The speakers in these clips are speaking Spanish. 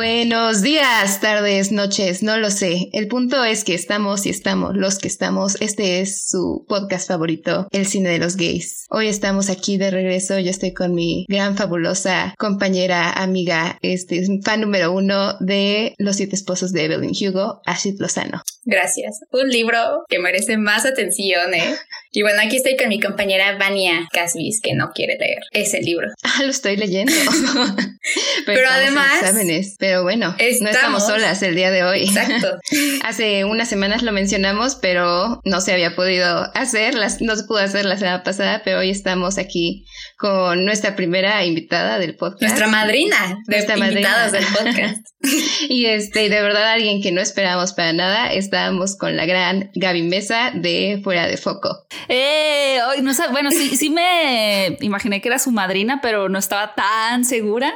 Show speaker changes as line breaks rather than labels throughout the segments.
Buenos días, tardes, noches, no lo sé. El punto es que estamos y estamos los que estamos. Este es su podcast favorito, El cine de los gays. Hoy estamos aquí de regreso. Yo estoy con mi gran fabulosa compañera, amiga, este fan número uno de Los siete esposos de Evelyn Hugo, Ashit Lozano.
Gracias. Un libro que merece más atención, ¿eh? Y bueno, aquí estoy con mi compañera Vania Casvis, que no quiere leer ese libro.
Ah, lo estoy leyendo.
Pero, además...
Exámenes. Pero bueno, no estamos solas el día de hoy.
Exacto.
Hace unas semanas lo mencionamos, pero no se había podido hacer, no se pudo hacer la semana pasada, pero hoy estamos aquí con nuestra primera invitada del podcast.
Nuestra madrina de nuestra invitados del podcast.
y este, de verdad alguien que no esperábamos para nada, estábamos con la gran Gaby Mesa de Fuera de Foco.
Eh, no, bueno, sí, sí me imaginé que era su madrina, pero no estaba tan segura.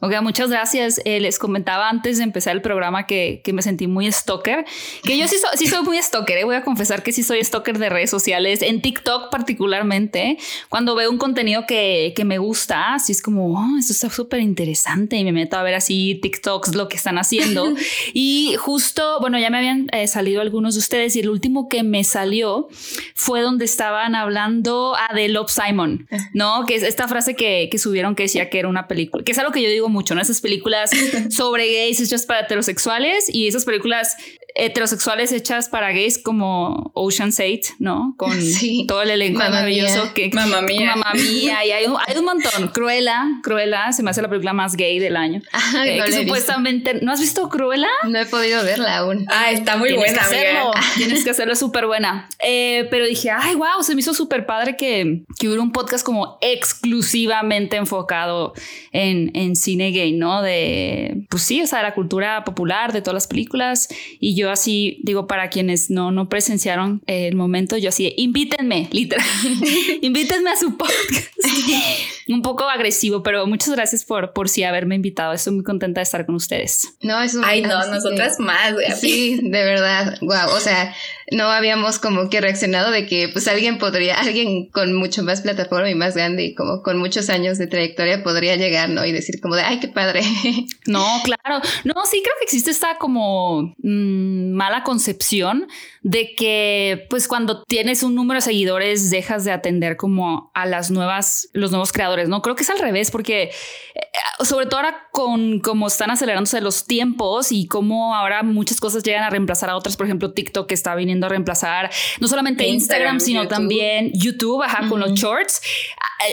Ok, muchas gracias. Eh, les comentaba antes de empezar el programa que, que me sentí muy stalker, que yo sí, sí soy muy stalker, eh. voy a confesar que sí soy stalker de redes sociales, en TikTok particularmente, cuando veo un contenido que, que me gusta, así es como, oh, esto está súper interesante y me meto a ver así TikToks, lo que están haciendo. y justo, bueno, ya me habían eh, salido algunos de ustedes y el último que me salió fue donde estaban hablando a de Love Simon, ¿no? Que es esta frase que, que subieron que decía que era una película, que es algo que yo digo mucho, ¿no? Esas películas sobre gays hechas para heterosexuales y esas películas heterosexuales hechas para gays como Ocean's 8, ¿no? Con todo el elenco maravilloso que
Mamma mía.
Mamma mía y hay un, hay un, montón. Cruella, Cruella se me hace la película más gay del año. Eh, que supuestamente ¿no has visto Cruella?
No he podido verla aún.
Ah, está muy
Tienes
buena.
Que hacerlo. Tienes que hacerlo súper buena. Eh, pero dije, ay, wow, se me hizo súper padre que, que hubiera un podcast como exclusivamente enfocado en, en cine gay, ¿no? De, pues sí, o sea, de la cultura popular, de todas las películas. Y yo así, digo, para quienes no, no presenciaron el momento, yo así, invítenme, literal, invítenme a su podcast. un poco agresivo, pero muchas gracias por, por sí haberme invitado. Estoy muy contenta de estar con ustedes.
No, es un...
Ay, no, nosotras más, güey.
Sí, de verdad. Wow, o sea, no habíamos como que reaccionado de que pues alguien podría, alguien con mucho más plataforma y más grande y como con muchos años de trayectoria podría llegar, ¿no? Y decir como de, ay, qué padre.
No, claro. No, sí creo que existe esta como mmm, mala concepción de que pues cuando tienes un número de seguidores dejas de atender como a las nuevas, los nuevos creadores, ¿no? Creo que es al revés porque eh, sobre todo ahora con cómo están acelerándose los tiempos y cómo ahora muchas cosas llegan a reemplazar a otras, por ejemplo TikTok que está viniendo a reemplazar no solamente Instagram, Instagram sino también YouTube, ajá, uh -huh. con los shorts.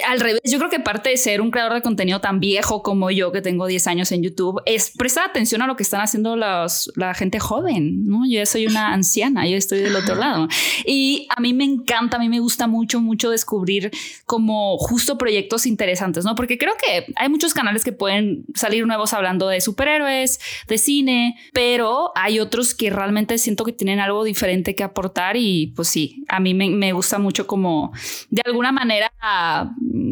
Al revés, yo creo que parte de ser un creador de contenido tan viejo como yo, que tengo 10 años en YouTube, es prestar atención a lo que están haciendo los, la gente joven, ¿no? Yo ya soy una anciana, yo estoy del otro lado. Y a mí me encanta, a mí me gusta mucho, mucho descubrir como justo proyectos interesantes, ¿no? Porque creo que hay muchos canales que pueden salir nuevos hablando de superhéroes, de cine, pero hay otros que realmente siento que tienen algo diferente que aportar y pues sí, a mí me, me gusta mucho como de alguna manera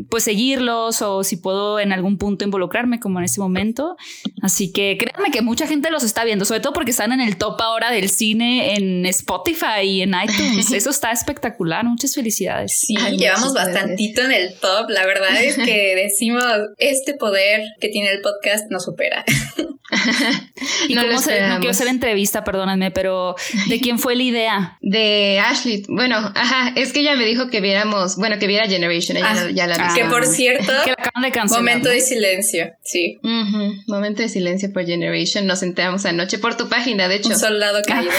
pues seguirlos o si puedo en algún punto involucrarme como en este momento. Así que créanme que mucha gente los está viendo, sobre todo porque están en el top ahora del cine en Spotify y en iTunes. Eso está espectacular. Muchas felicidades.
Sí, Ay, llevamos bastantito en el top. La verdad es que decimos, este poder que tiene el podcast nos supera.
y no, cómo se, no quiero hacer entrevista, perdónenme, pero ¿de quién fue la idea?
De Ashley. Bueno, ajá, es que ella me dijo que viéramos, bueno, que viera Generation. Ella ah, ya la
ah, Que por cierto,
que la acaban de cancelar,
momento
¿no?
de silencio, sí.
Uh -huh. Momento de silencio por Generation. Nos enteramos anoche por tu página, de hecho.
Un soldado caído.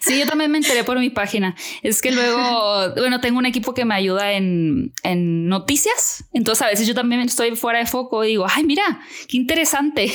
sí, yo también me enteré por mi página. Es que luego, bueno, tengo un equipo que me ayuda en, en noticias. Entonces a veces yo también estoy fuera de foco y digo, ay, mira, qué interesante.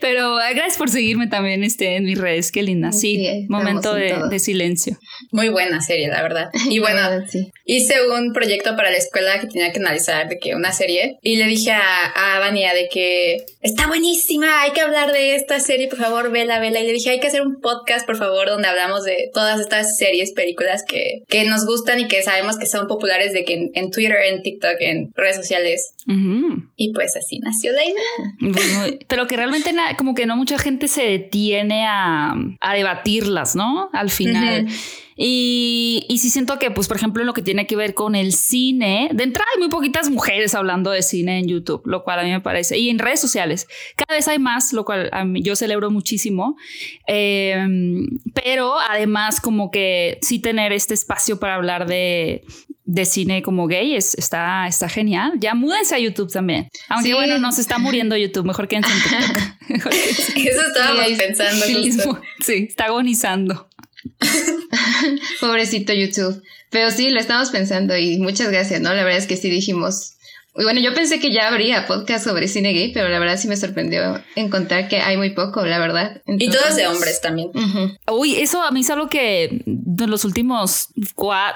Pero gracias por seguirme también este, en mis redes, qué linda. Sí, sí momento de, de, silencio.
Muy buena serie, la verdad. Y bueno, sí. hice un proyecto para la escuela que tenía que analizar de que una serie y le dije a, a Vania de que está buenísima, hay que hablar de esta serie, por favor, vela, vela. Y le dije, hay que hacer un podcast, por favor, donde hablamos de todas estas series, películas que, que nos gustan y que sabemos que son populares de que en, en Twitter, en TikTok, en redes sociales. Uh -huh. Y pues así nació la idea.
Bueno, pero que realmente como que no mucha gente se detiene a, a debatirlas, ¿no? Al final. Uh -huh. Y, y sí siento que, pues, por ejemplo, en lo que tiene que ver con el cine, de entrada hay muy poquitas mujeres hablando de cine en YouTube, lo cual a mí me parece, y en redes sociales, cada vez hay más, lo cual a mí, yo celebro muchísimo, em, pero además como que sí tener este espacio para hablar de, de cine como gay es, está, está genial. Ya múdense a YouTube también. Aunque bueno, no se está muriendo YouTube, mejor que en TikTok.
Eso estábamos pensando.
Sí, está agonizando.
Pobrecito YouTube. Pero sí, lo estamos pensando y muchas gracias, ¿no? La verdad es que sí dijimos, bueno, yo pensé que ya habría podcast sobre cine gay, pero la verdad sí me sorprendió encontrar que hay muy poco, la verdad.
y todos de hombres también.
Uy, eso a mí es algo que de los últimos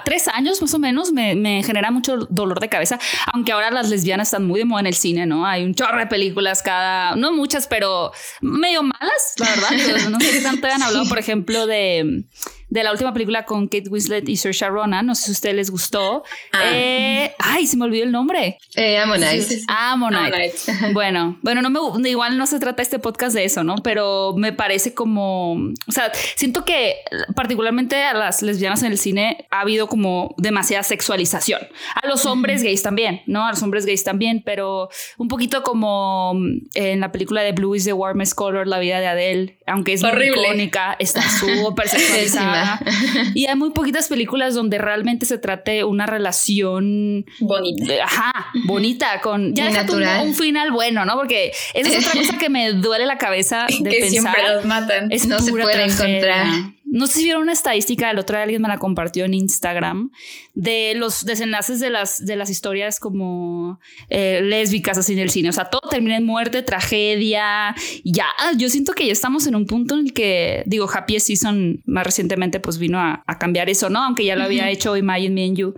tres años más o menos me, me, genera mucho dolor de cabeza, aunque ahora las lesbianas están muy de moda en el cine, ¿no? Hay un chorro de películas cada, no muchas, pero medio malas, la verdad. no sé qué tanto han hablado, por ejemplo, de de la última película con Kate Winslet y Saoirse Ronan. No sé si a ustedes les gustó. Ah. Eh, ay, se me olvidó el nombre.
Eh, Ammonite.
Ammonite. bueno, bueno, no me igual no se trata este podcast de eso, ¿no? Pero me parece como, o sea, siento que particularmente a las lesbianas en el cine ha habido como demasiada sexualización. A los hombres gays también, ¿no? A los hombres gays también, pero un poquito como en la película de Blue is the Warmest Color, la vida de Adele, aunque es muy icónica, está súper sexualizada. y hay muy poquitas películas donde realmente se trate una relación
bonita.
Ajá, bonita, con
ya natural.
Un, final bueno, ¿no? Porque esa es otra cosa que me duele la cabeza de que
siempre los matan.
no se puede encontrar.
No sé si vieron una estadística, el otro día alguien me la compartió en Instagram, de los desenlaces de las, de las historias como eh, lésbicas así en el cine. O sea, todo termina en muerte, tragedia. Ya, yo siento que ya estamos en un punto en el que, digo, Happy Season más recientemente pues vino a, cambiar eso, ¿no? Aunque ya lo había hecho Imagine Me and You.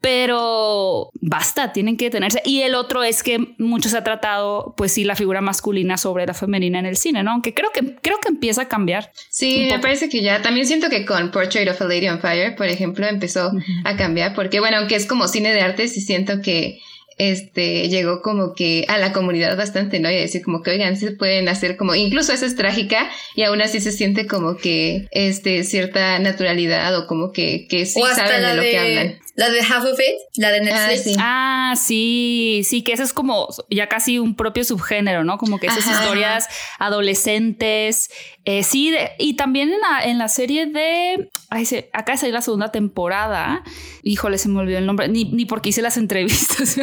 Pero basta, tienen que detenerse. Y el otro es que mucho se ha tratado, pues sí, la figura masculina sobre la femenina en el cine, ¿no? Aunque creo que, creo que empieza a cambiar.
Sí, me parece que ya. También siento que con Portrait of a Lady on Fire, por ejemplo, empezó a cambiar porque bueno, aunque es como cine de arte, sí siento que este llegó como que a la comunidad bastante, ¿no? Y decir como que, oigan, se pueden hacer como, incluso esa es trágica y aún así se siente como que, este, cierta naturalidad o como que, que sí saben de lo que hablan.
La de Half of It, la de
ah, Netflix. Ah, sí. sí, que eso es como ya casi un propio subgénero, ¿no? Como que esas historias adolescentes. Eh, sí, y también en la, en la serie de. Ay, acá salió la segunda temporada. Híjole, se me olvidó el nombre. Ni, ni porque hice las entrevistas,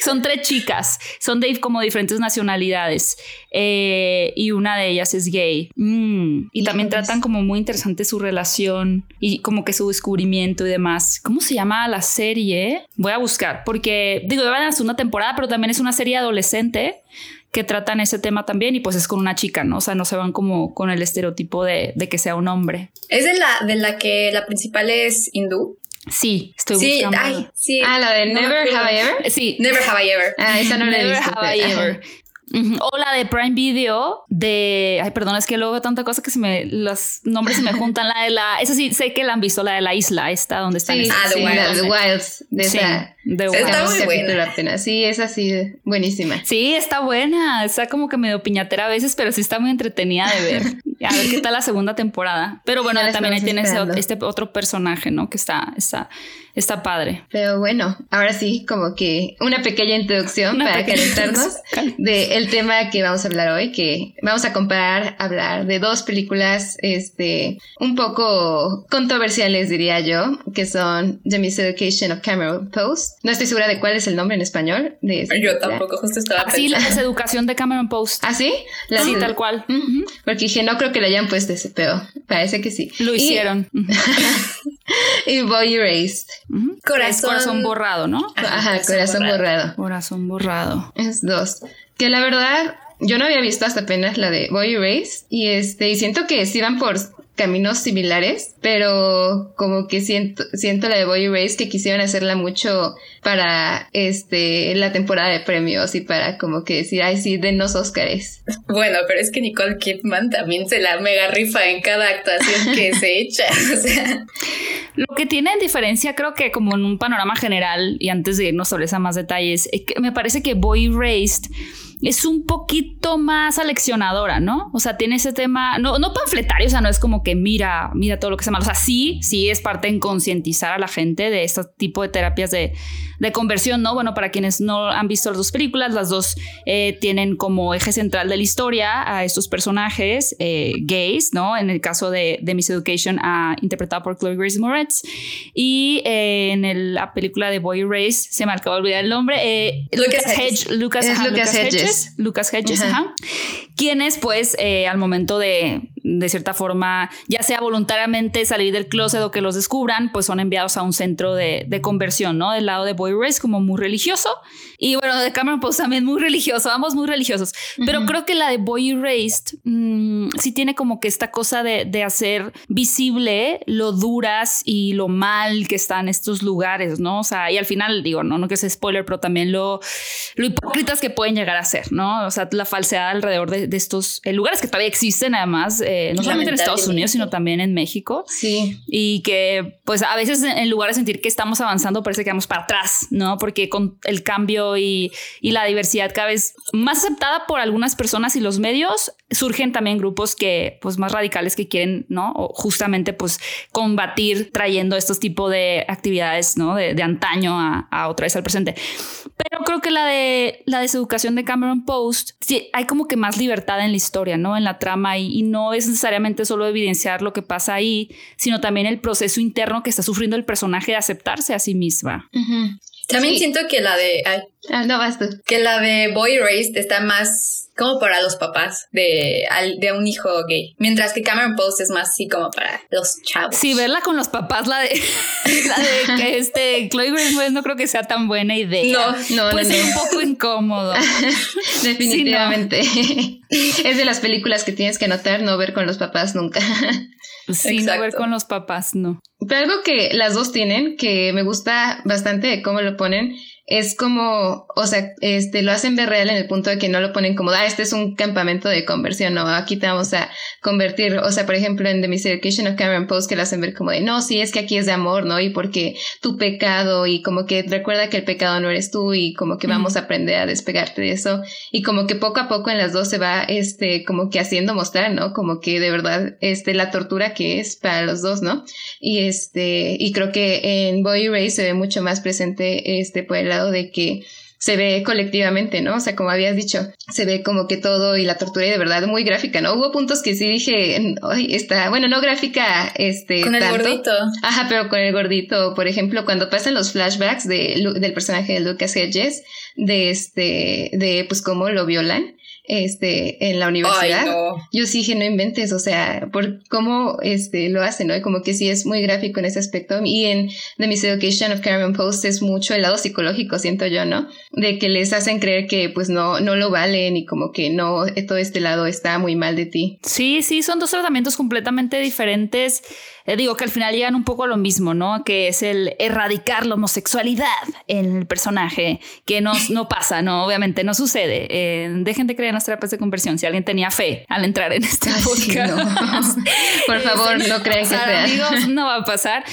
son tres chicas. Son de como diferentes nacionalidades. Eh, y una de ellas es gay. Mm, y también tratan como muy interesante su relación y como que su descubrimiento y demás. ¿Cómo se llama la serie? Voy a buscar, porque digo, van a una temporada, pero también es una serie adolescente que tratan ese tema también y pues es con una chica, ¿no? O sea, no se van como con el estereotipo de, que sea un hombre.
¿Es de la, de la que la principal es hindú?
Sí, estoy
sí,
buscando.
Ay, sí.
Ah, la de Never Have I Ever.
Sí.
Never Have I Ever.
Ah, esa no la he visto.
Have I Ever. O la de Prime Video de. Ay, perdón, es que luego tanta cosa que se me. Los nombres se me juntan. La de la. Eso sí, sé que la han visto, la de la isla, esta donde están.
Sí, ah, The Wilds. The Wilds. De
sí,
esa.
De
está muy
buena. Sí, es así, buenísima.
Sí, está buena. Está como que medio piñatera a veces, pero sí está muy entretenida de ver. A ver qué tal la segunda temporada. Pero bueno, también ahí tienes este otro personaje, ¿no? Que está, está, está padre.
Pero bueno, ahora sí, como que una pequeña introducción para calentarnos del tema que vamos a hablar hoy, que vamos a comparar, hablar de dos películas, este, un poco controversiales, diría yo, que son The Miseducation of Cameron Post. No estoy segura de cuál es el nombre en español. De
yo tampoco, justo estaba
Sí, la deseducación de Cameron Post.
¿Ah, sí?
sí, tal cual.
Porque dije, no creo que le hayan puesto ese pero Parece que sí.
Lo hicieron.
y Boy Erased.
Corazón... borrado, ¿no?
Ajá, corazón, borrado.
Corazón borrado.
Es dos. Que la verdad, yo no había visto hasta apenas la de Boy Erased. Y este, y siento que sí van por caminos similares, pero como que siento, siento la de Boy Race que quisieron hacerla mucho para este la temporada de premios y para como que decir, ay sí, denos Óscares.
Bueno, pero es que Nicole Kidman también se la mega rifa en cada actuación que se echa. O sea.
Lo que tiene en diferencia, creo que como en un panorama general, y antes de irnos sobre esa más detalles, me parece que Boy Raised es un poquito más aleccionadora, ¿no? O sea, tiene ese tema, no, no panfletario, o sea, no es como que mira, mira todo lo que se mal. O sea, sí, sí es parte en concientizar a la gente de este tipo de terapias de, de conversión, ¿no? Bueno, para quienes no han visto las dos películas, las dos eh, tienen como eje central de la historia a estos personajes eh, gays, ¿no? En el caso de, de Miss Education, uh, interpretado por Chloe Grace Moretz, y eh, en la película de Boy Race, se me acaba de olvidar el nombre,
Lucas, Hedges.
Lucas, Hedges. Lucas Hedges, ajá. Quienes, pues, al momento de, de cierta forma, ya sea voluntariamente salir del closet o que los descubran, pues son enviados a un centro de, de conversión, ¿no? Del lado de Boy Race como muy religioso y bueno, de Cameron Post también muy religioso, ambos muy religiosos, pero creo que la de Boy Erased mmm, sí tiene como que esta cosa de, de, hacer visible lo duras y lo mal que están estos lugares, ¿no? O sea, y al final digo, no, no que sea spoiler, pero también lo, lo hipócritas que pueden llegar a ser, ¿no? O sea, la falsedad alrededor de, de estos eh, lugares que todavía existen además, eh, no solamente en Estados Unidos, sino también en México.
Sí.
Y que pues a veces en lugar de sentir que estamos avanzando, parece que vamos para atrás, ¿no? Porque con el cambio y, y, la diversidad cada vez más aceptada por algunas personas y los medios, surgen también grupos que, pues, más radicales que quieren, ¿no? O justamente, pues, combatir trayendo estos tipos de actividades, ¿no? De, de antaño a, a, otra vez al presente. Pero creo que la de la deseducación de Cameron Post, sí, hay como que más libertad en la historia, ¿no? En la trama y, y no es necesariamente solo evidenciar lo que pasa ahí, sino también el proceso interno que está sufriendo el personaje de aceptarse a sí misma.
Uh -huh.
También sí. siento que la de.
Ah, no vas tú.
Que la de Boy Raised está más como para los papás de, de un hijo gay. Mientras que Cameron Post es más así como para los chavos.
Sí, verla con los papás, la de, la de que este Chloe Grace no creo que sea tan buena idea.
No, no,
Puede
no,
ser
no.
un poco incómodo.
Definitivamente. Sí, no. es de las películas que tienes que anotar, no ver con los papás nunca.
Sí, Exacto. no ver con los papás, no.
Pero algo que las dos tienen, que me gusta bastante de cómo lo ponen, es como, o sea, este, lo hacen ver real en el punto de que no lo ponen como, ah, este es un campamento de conversión, no, aquí te vamos a convertir, o sea, por ejemplo, en The Miseducation of Cameron Post, que lo hacen ver como de, no, sí, es que aquí es de amor, ¿no? Y porque tu pecado, y como que recuerda que el pecado no eres tú, y como que vamos a aprender a despegarte de eso, y como que poco a poco en las dos se va, este, como que haciendo mostrar, ¿no? Como que de verdad, este, la tortura que es para los dos, ¿no? Y este, y creo que en Boy Ray se ve mucho más presente, este, por el de que se ve colectivamente, ¿no? O sea, como habías dicho, se ve como que todo y la tortura y de verdad muy gráfica, ¿no? Hubo puntos que sí dije, ay, está, bueno, no gráfica, este.
Con el
tanto.
gordito.
Ajá, pero con el gordito, por ejemplo, cuando pasan los flashbacks de, del personaje de Lucas Hedges, de este, de pues cómo lo violan este, en la universidad.
Ay, no.
Yo sí dije, no inventes, o sea, por cómo este, lo hacen, ¿no? Y como que sí es muy gráfico en ese aspecto. Y en The Miseducation of Cameron Post es mucho el lado psicológico, siento yo, ¿no? De que les hacen creer que pues no, no lo valen y como que no, todo este lado está muy mal de ti.
Sí, sí, son dos tratamientos completamente diferentes. Eh, digo que al final llegan un poco a lo mismo, ¿no? Que es el erradicar la homosexualidad en el personaje, que no, no pasa, ¿no? Obviamente no sucede. Eh, dejen de creer en las terapias de conversión. Si alguien tenía fe al entrar en este podcast,
no. por favor, no crean que sea.
Amigos, no va a pasar.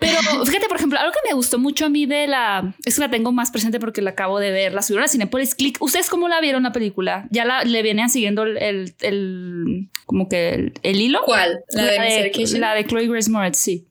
Pero fíjate, por ejemplo, algo que me gustó mucho a mí de la. Es que la tengo más presente porque la acabo de ver. La subieron a Cinepolis Click. ¿Ustedes cómo la vieron la película? ¿Ya la, le venían siguiendo el. el, el como que el, el, hilo?
¿Cuál?
La, la de, de La de Chloe Grace Moretz, sí.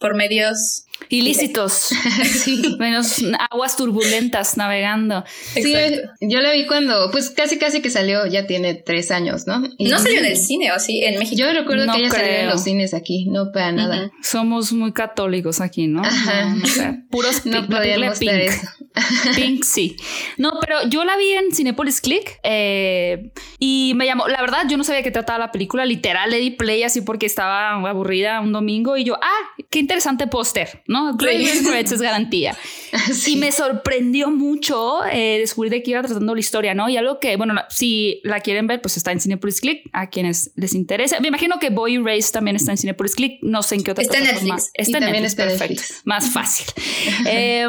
Por medios
ilícitos, sí. menos aguas turbulentas navegando.
Sí, yo la vi cuando, pues casi casi que salió, ya tiene tres años, ¿no?
Y no salió en el cine, ¿o sí? En México.
Yo recuerdo
no
que ella
creo.
salió en los cines aquí, no para nada.
Uh -huh. Somos muy católicos aquí, ¿no?
Ajá.
No, no sé, puros
no podíamos
pink.
Eso.
pink, sí. No, pero yo la vi en Cinepolis Click eh, y me llamó, la verdad, yo no sabía qué trataba la película, literal, le di play así porque estaba aburrida un domingo y yo, ah, qué interesante póster, ¿no? es garantía. Sí. Y me sorprendió mucho eh, descubrir de qué iba tratando la historia, ¿no? Y algo que, bueno, si la quieren ver, pues está en Cinepolis Click, a quienes les interesa. Me imagino que Boy Race también está en Cinepolis Click, no sé en qué otra
Está en Netflix.
Está en Netflix,
está
perfecto.
Netflix.
Más fácil. eh,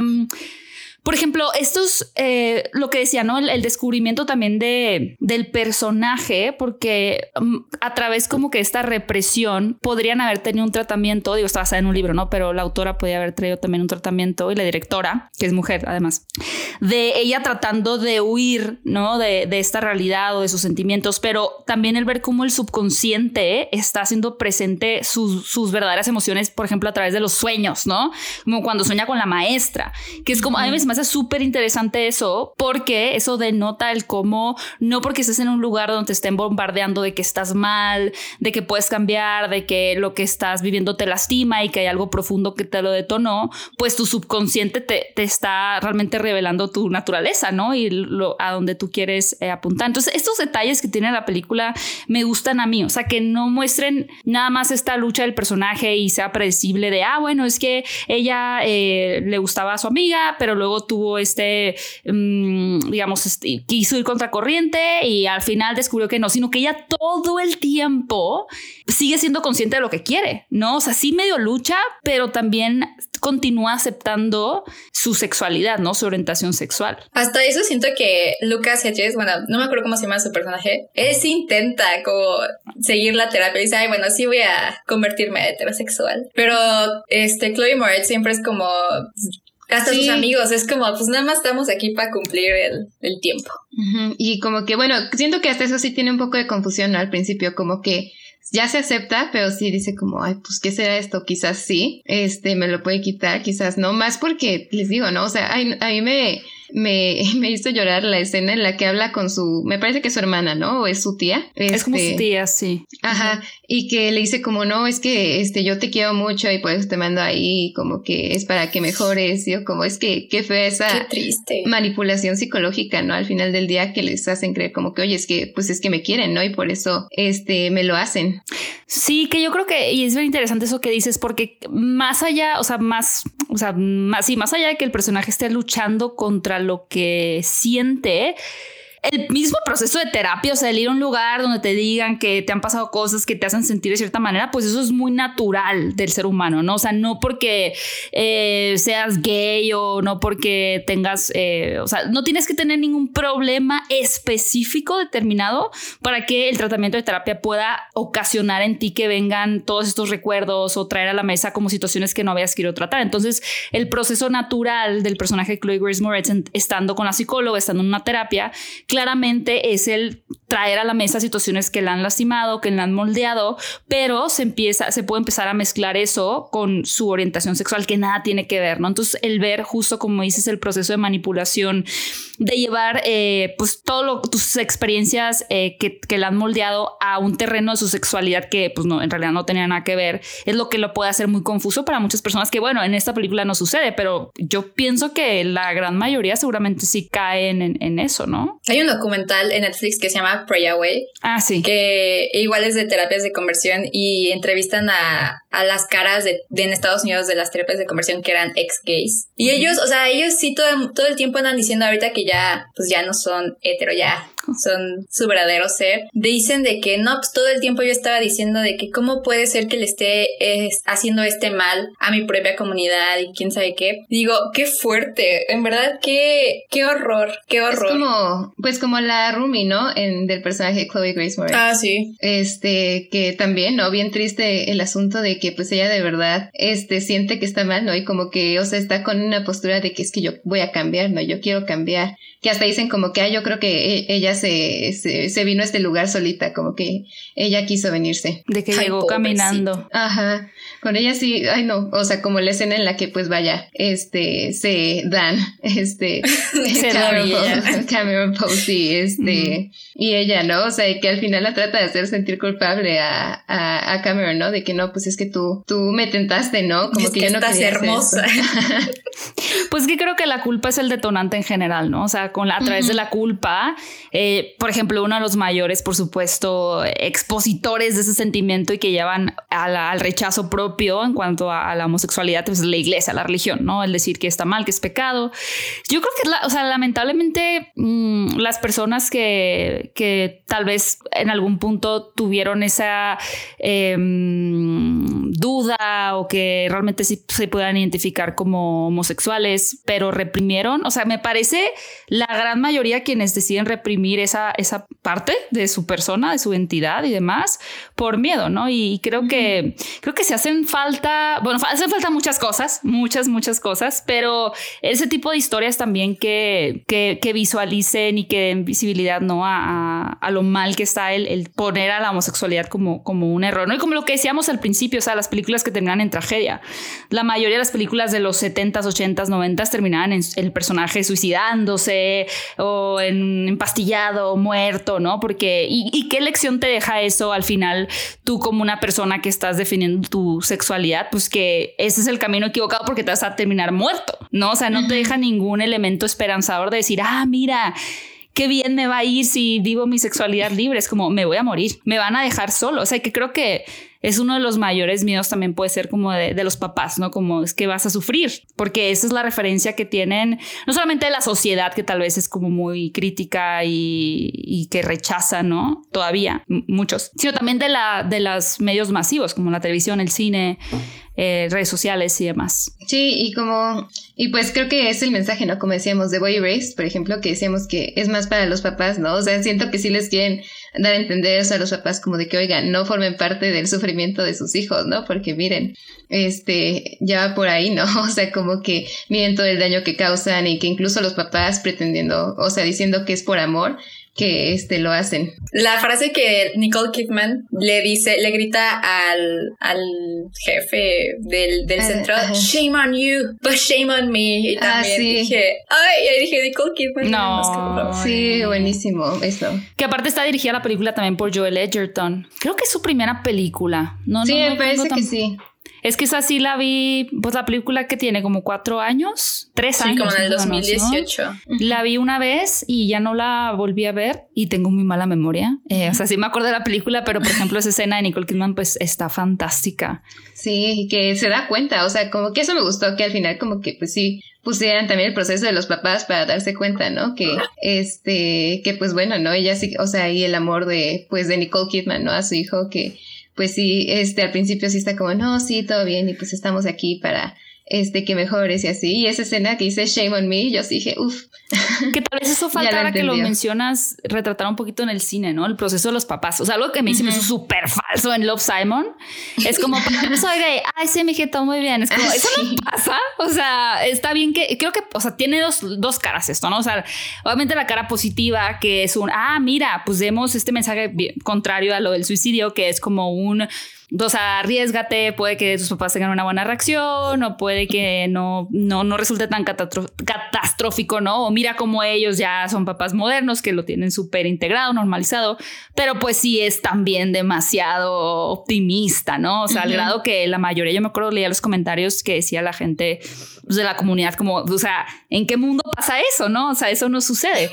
por ejemplo, estos, eh, lo que decía, ¿no? El, descubrimiento también de, del personaje, porque mm, a través como que esta represión podrían haber tenido un tratamiento, digo, está basada en un libro, ¿no? Pero la autora podía haber traído también un tratamiento y la directora, que es mujer además, de ella tratando de huir, ¿no? De, de esta realidad o de sus sentimientos, pero también el ver cómo el subconsciente está haciendo presente sus, sus verdaderas emociones, por ejemplo, a través de los sueños, ¿no? Como cuando sueña con la maestra, que es como, a mí me hace súper interesante eso, porque eso denota el cómo, no porque estés en un lugar donde te estén bombardeando de que estás mal, de que puedes cambiar, de que lo que estás viviendo te lastima y que hay algo profundo que te lo detonó, pues tu subconsciente te, te está realmente revelando tu naturaleza, ¿no? Y lo, a donde tú quieres eh, apuntar. Entonces, estos detalles que tiene la película me gustan a mí, o sea, que no muestren nada más esta lucha del personaje y sea predecible de, ah, bueno, es que ella eh, le gustaba a su amiga, pero luego tuvo este, mm, digamos, este, quiso ir contracorriente y al final descubrió que no, sino que ella todo el tiempo sigue siendo consciente de lo que quiere, ¿no? O sea, sí medio lucha, pero también continúa aceptando su sexualidad, ¿no? Su orientación sexual.
Hasta eso siento que Lucas Hedges, bueno, no me acuerdo cómo se llama su personaje, él intenta como seguir la terapia y dice, ay, bueno, sí voy a convertirme a heterosexual. Pero este, Chloe Moretz siempre es como hasta sus amigos, es como, pues nada más estamos aquí para cumplir el, tiempo.
Y como que, bueno, siento que hasta eso sí tiene un poco de confusión al principio, como que ya se acepta, pero sí dice como, ay, pues, ¿qué será esto? Quizás sí, este, me lo puede quitar, quizás no, más porque, les digo, ¿no? O sea, a mí me, me, me hizo llorar la escena en la que habla con su, me parece que es su hermana, ¿no? O es su tía.
es como su este, tía, sí.
Ajá. Y que le dice como, no, es que este, yo te quiero mucho y por eso te mando ahí, como que es para que mejores. Yo como, es que qué fue esa
triste.
manipulación psicológica, ¿no? Al final del día que les hacen creer como que, oye, es que, pues es que me quieren, ¿no? Y por eso, este, me lo hacen.
Sí, que yo creo que, y es muy interesante eso que dices, porque más allá, o sea, más, o sea, más, sí, más allá de que el personaje esté luchando contra lo que siente, el mismo proceso de terapia, o sea, el ir a un lugar donde te digan que te han pasado cosas que te hacen sentir de cierta manera, pues eso es muy natural del ser humano, ¿no? O sea, no porque eh, seas gay o no porque tengas, eh, o sea, no tienes que tener ningún problema específico determinado para que el tratamiento de terapia pueda ocasionar en ti que vengan todos estos recuerdos o traer a la mesa como situaciones que no habías querido tratar. Entonces, el proceso natural del personaje Chloe Grace Moretz estando con la psicóloga, estando en una terapia, claramente es el traer a la mesa situaciones que la han lastimado, que la han moldeado, pero se empieza, se puede empezar a mezclar eso con su orientación sexual que nada tiene que ver, ¿no? Entonces el ver justo como dices el proceso de manipulación, de llevar eh, pues todo tus experiencias eh, que, la han moldeado a un terreno de su sexualidad que pues no, en realidad no tenía nada que ver, es lo que lo puede hacer muy confuso para muchas personas que bueno, en esta película no sucede, pero yo pienso que la gran mayoría seguramente sí caen en, en eso, ¿no?
Hay un documental en Netflix que se llama Pray Away.
Ah, sí.
Que igual es de terapias de conversión y entrevistan a, a las caras de, en Estados Unidos de las terapias de conversión que eran ex gays. Y ellos, o sea, ellos sí todo, todo el tiempo andan diciendo ahorita que ya, pues ya no son hetero, ya son su verdadero ser. Dicen de que no, pues todo el tiempo yo estaba diciendo de que cómo puede ser que le esté haciendo este mal a mi propia comunidad y quién sabe qué. Digo, qué fuerte, en verdad, qué, qué horror, qué horror.
Es como, pues como la Rumi, ¿no? En, del personaje de Chloe Grace Moretz.
Ah, sí.
Este, que también, ¿no? Bien triste el asunto de que pues ella de verdad, este, siente que está mal, ¿no? Y como que, o sea, está con una postura de que es que yo voy a cambiar, ¿no? Yo quiero cambiar. Que hasta dicen como que, ah, yo creo que e, ella se, se, vino a este lugar solita, como que ella quiso venirse.
De que llegó caminando.
Ajá. Con ella sí, ay no, o sea, como la escena en la que pues vaya, este, se dan, este, Cameron, Cameron Posey, este, y ella, ¿no? O sea, que al final la trata de hacer sentir culpable a, a, Cameron, ¿no? De que no, pues es que tú, tú me tentaste, ¿no?
Como que, yo no estás hermosa.
pues que creo que la culpa es el detonante en general, ¿no? O sea, con a través de la culpa, eh, por ejemplo, uno de los mayores, por supuesto, expositores de ese sentimiento y que llevan al rechazo propio en cuanto a, la homosexualidad, pues la iglesia, la religión, ¿no? El decir que está mal, que es pecado. Yo creo que, o sea, lamentablemente mm, las personas que, que tal vez en algún punto tuvieron esa, em, duda o que realmente sí se puedan identificar como homosexuales, pero reprimieron, o sea, me parece la gran mayoría quienes deciden reprimir esa, esa parte de su persona, de su entidad y demás, por miedo, ¿no? Y creo que, creo que se hacen falta, bueno, hacen falta muchas cosas, muchas, muchas cosas, pero ese tipo de historias también que, que, que visualicen y que den visibilidad, ¿no? A, a, lo mal que está el, el, poner a la homosexualidad como, como un error, ¿no? Y como lo que decíamos al principio, o sea, las películas que terminan en tragedia. La mayoría de las películas de los 70s, 80s, 90s terminaban en el personaje suicidándose o en empastillado, muerto, ¿no? Porque, ¿y, ¿y qué lección te deja eso al final tú como una persona que estás definiendo tu sexualidad? Pues que ese es el camino equivocado porque te vas a terminar muerto, ¿no? O sea, no te deja ningún elemento esperanzador de decir, ah, mira, qué bien me va a ir si vivo mi sexualidad libre. Es como, me voy a morir, me van a dejar solo. O sea, que creo que es uno de los mayores miedos también puede ser como de, los papás, ¿no? Como es que vas a sufrir, porque esa es la referencia que tienen, no solamente de la sociedad, que tal vez es como muy crítica y, y que rechaza, ¿no? Todavía, muchos, sino también de, la, de los medios masivos, como la televisión, el cine, eh, redes sociales y demás.
Sí, y como, y pues creo que es el mensaje, ¿no? Como decíamos de Boy Race, por ejemplo, que decíamos que es más para los papás, ¿no? O sea, siento que sí les quieren dar a entender eso a los papás como de que, oigan, no formen parte del sufrimiento de sus hijos, ¿no? Porque miren, este, ya va por ahí, ¿no? O sea, como que miren todo el daño que causan y que incluso los papás pretendiendo, o sea, diciendo que es por amor, que este lo hacen.
La frase que Nicole Kidman le dice, le grita al, al jefe del, del centro, shame on you, but shame on me. Y ah, también sí. dije, ay, dije Nicole Kidman.
No,
sí, buenísimo eso.
Que aparte está dirigida la película también por Joel Edgerton. Creo que es su primera película. No,
sí,
no,
me parece que sí.
Es que esa sí la vi, pues la película que tiene como cuatro años, tres
sí,
años.
como en el 2018.
¿no? La vi una vez y ya no la volví a ver y tengo muy mala memoria. Eh, o sea, sí me acuerdo de la película, pero por ejemplo esa escena de Nicole Kidman pues está fantástica.
Sí, que se da cuenta, o sea, como que eso me gustó, que al final como que pues sí pusieran también el proceso de los papás para darse cuenta, ¿no? Que este, que pues bueno, ¿no? Ella sí, o sea, y el amor de pues de Nicole Kidman, ¿no? A su hijo que pues sí, este, al principio sí está como, no, sí, todo bien, y pues estamos aquí para, este, que mejores y así. Y esa escena que dice Shame on Me, yo sí dije, uff.
Que tal vez eso falta ahora que lo mencionas, retratar un poquito en el cine, ¿no? El proceso de los papás. O sea, algo que me dice uh -huh. súper falso en Love Simon. Es como, soy gay. Ay, sí, me todo muy bien. Es como, eso sí. no pasa. O sea, está bien que, creo que, o sea, tiene dos, dos caras esto, ¿no? O sea, obviamente la cara positiva, que es un, ah, mira, pues demos este mensaje contrario a lo del suicidio, que es como un o sea, arriesgate, puede que tus papás tengan una buena reacción o puede que no, no, no resulte tan catastrófico, ¿no? O mira cómo ellos ya son papás modernos que lo tienen súper integrado, normalizado, pero pues sí es también demasiado optimista, ¿no? O sea, uh -huh. al grado que la mayoría, yo me acuerdo, leía los comentarios que decía la gente pues, de la comunidad como, o sea, ¿en qué mundo pasa eso, no? O sea, eso no sucede.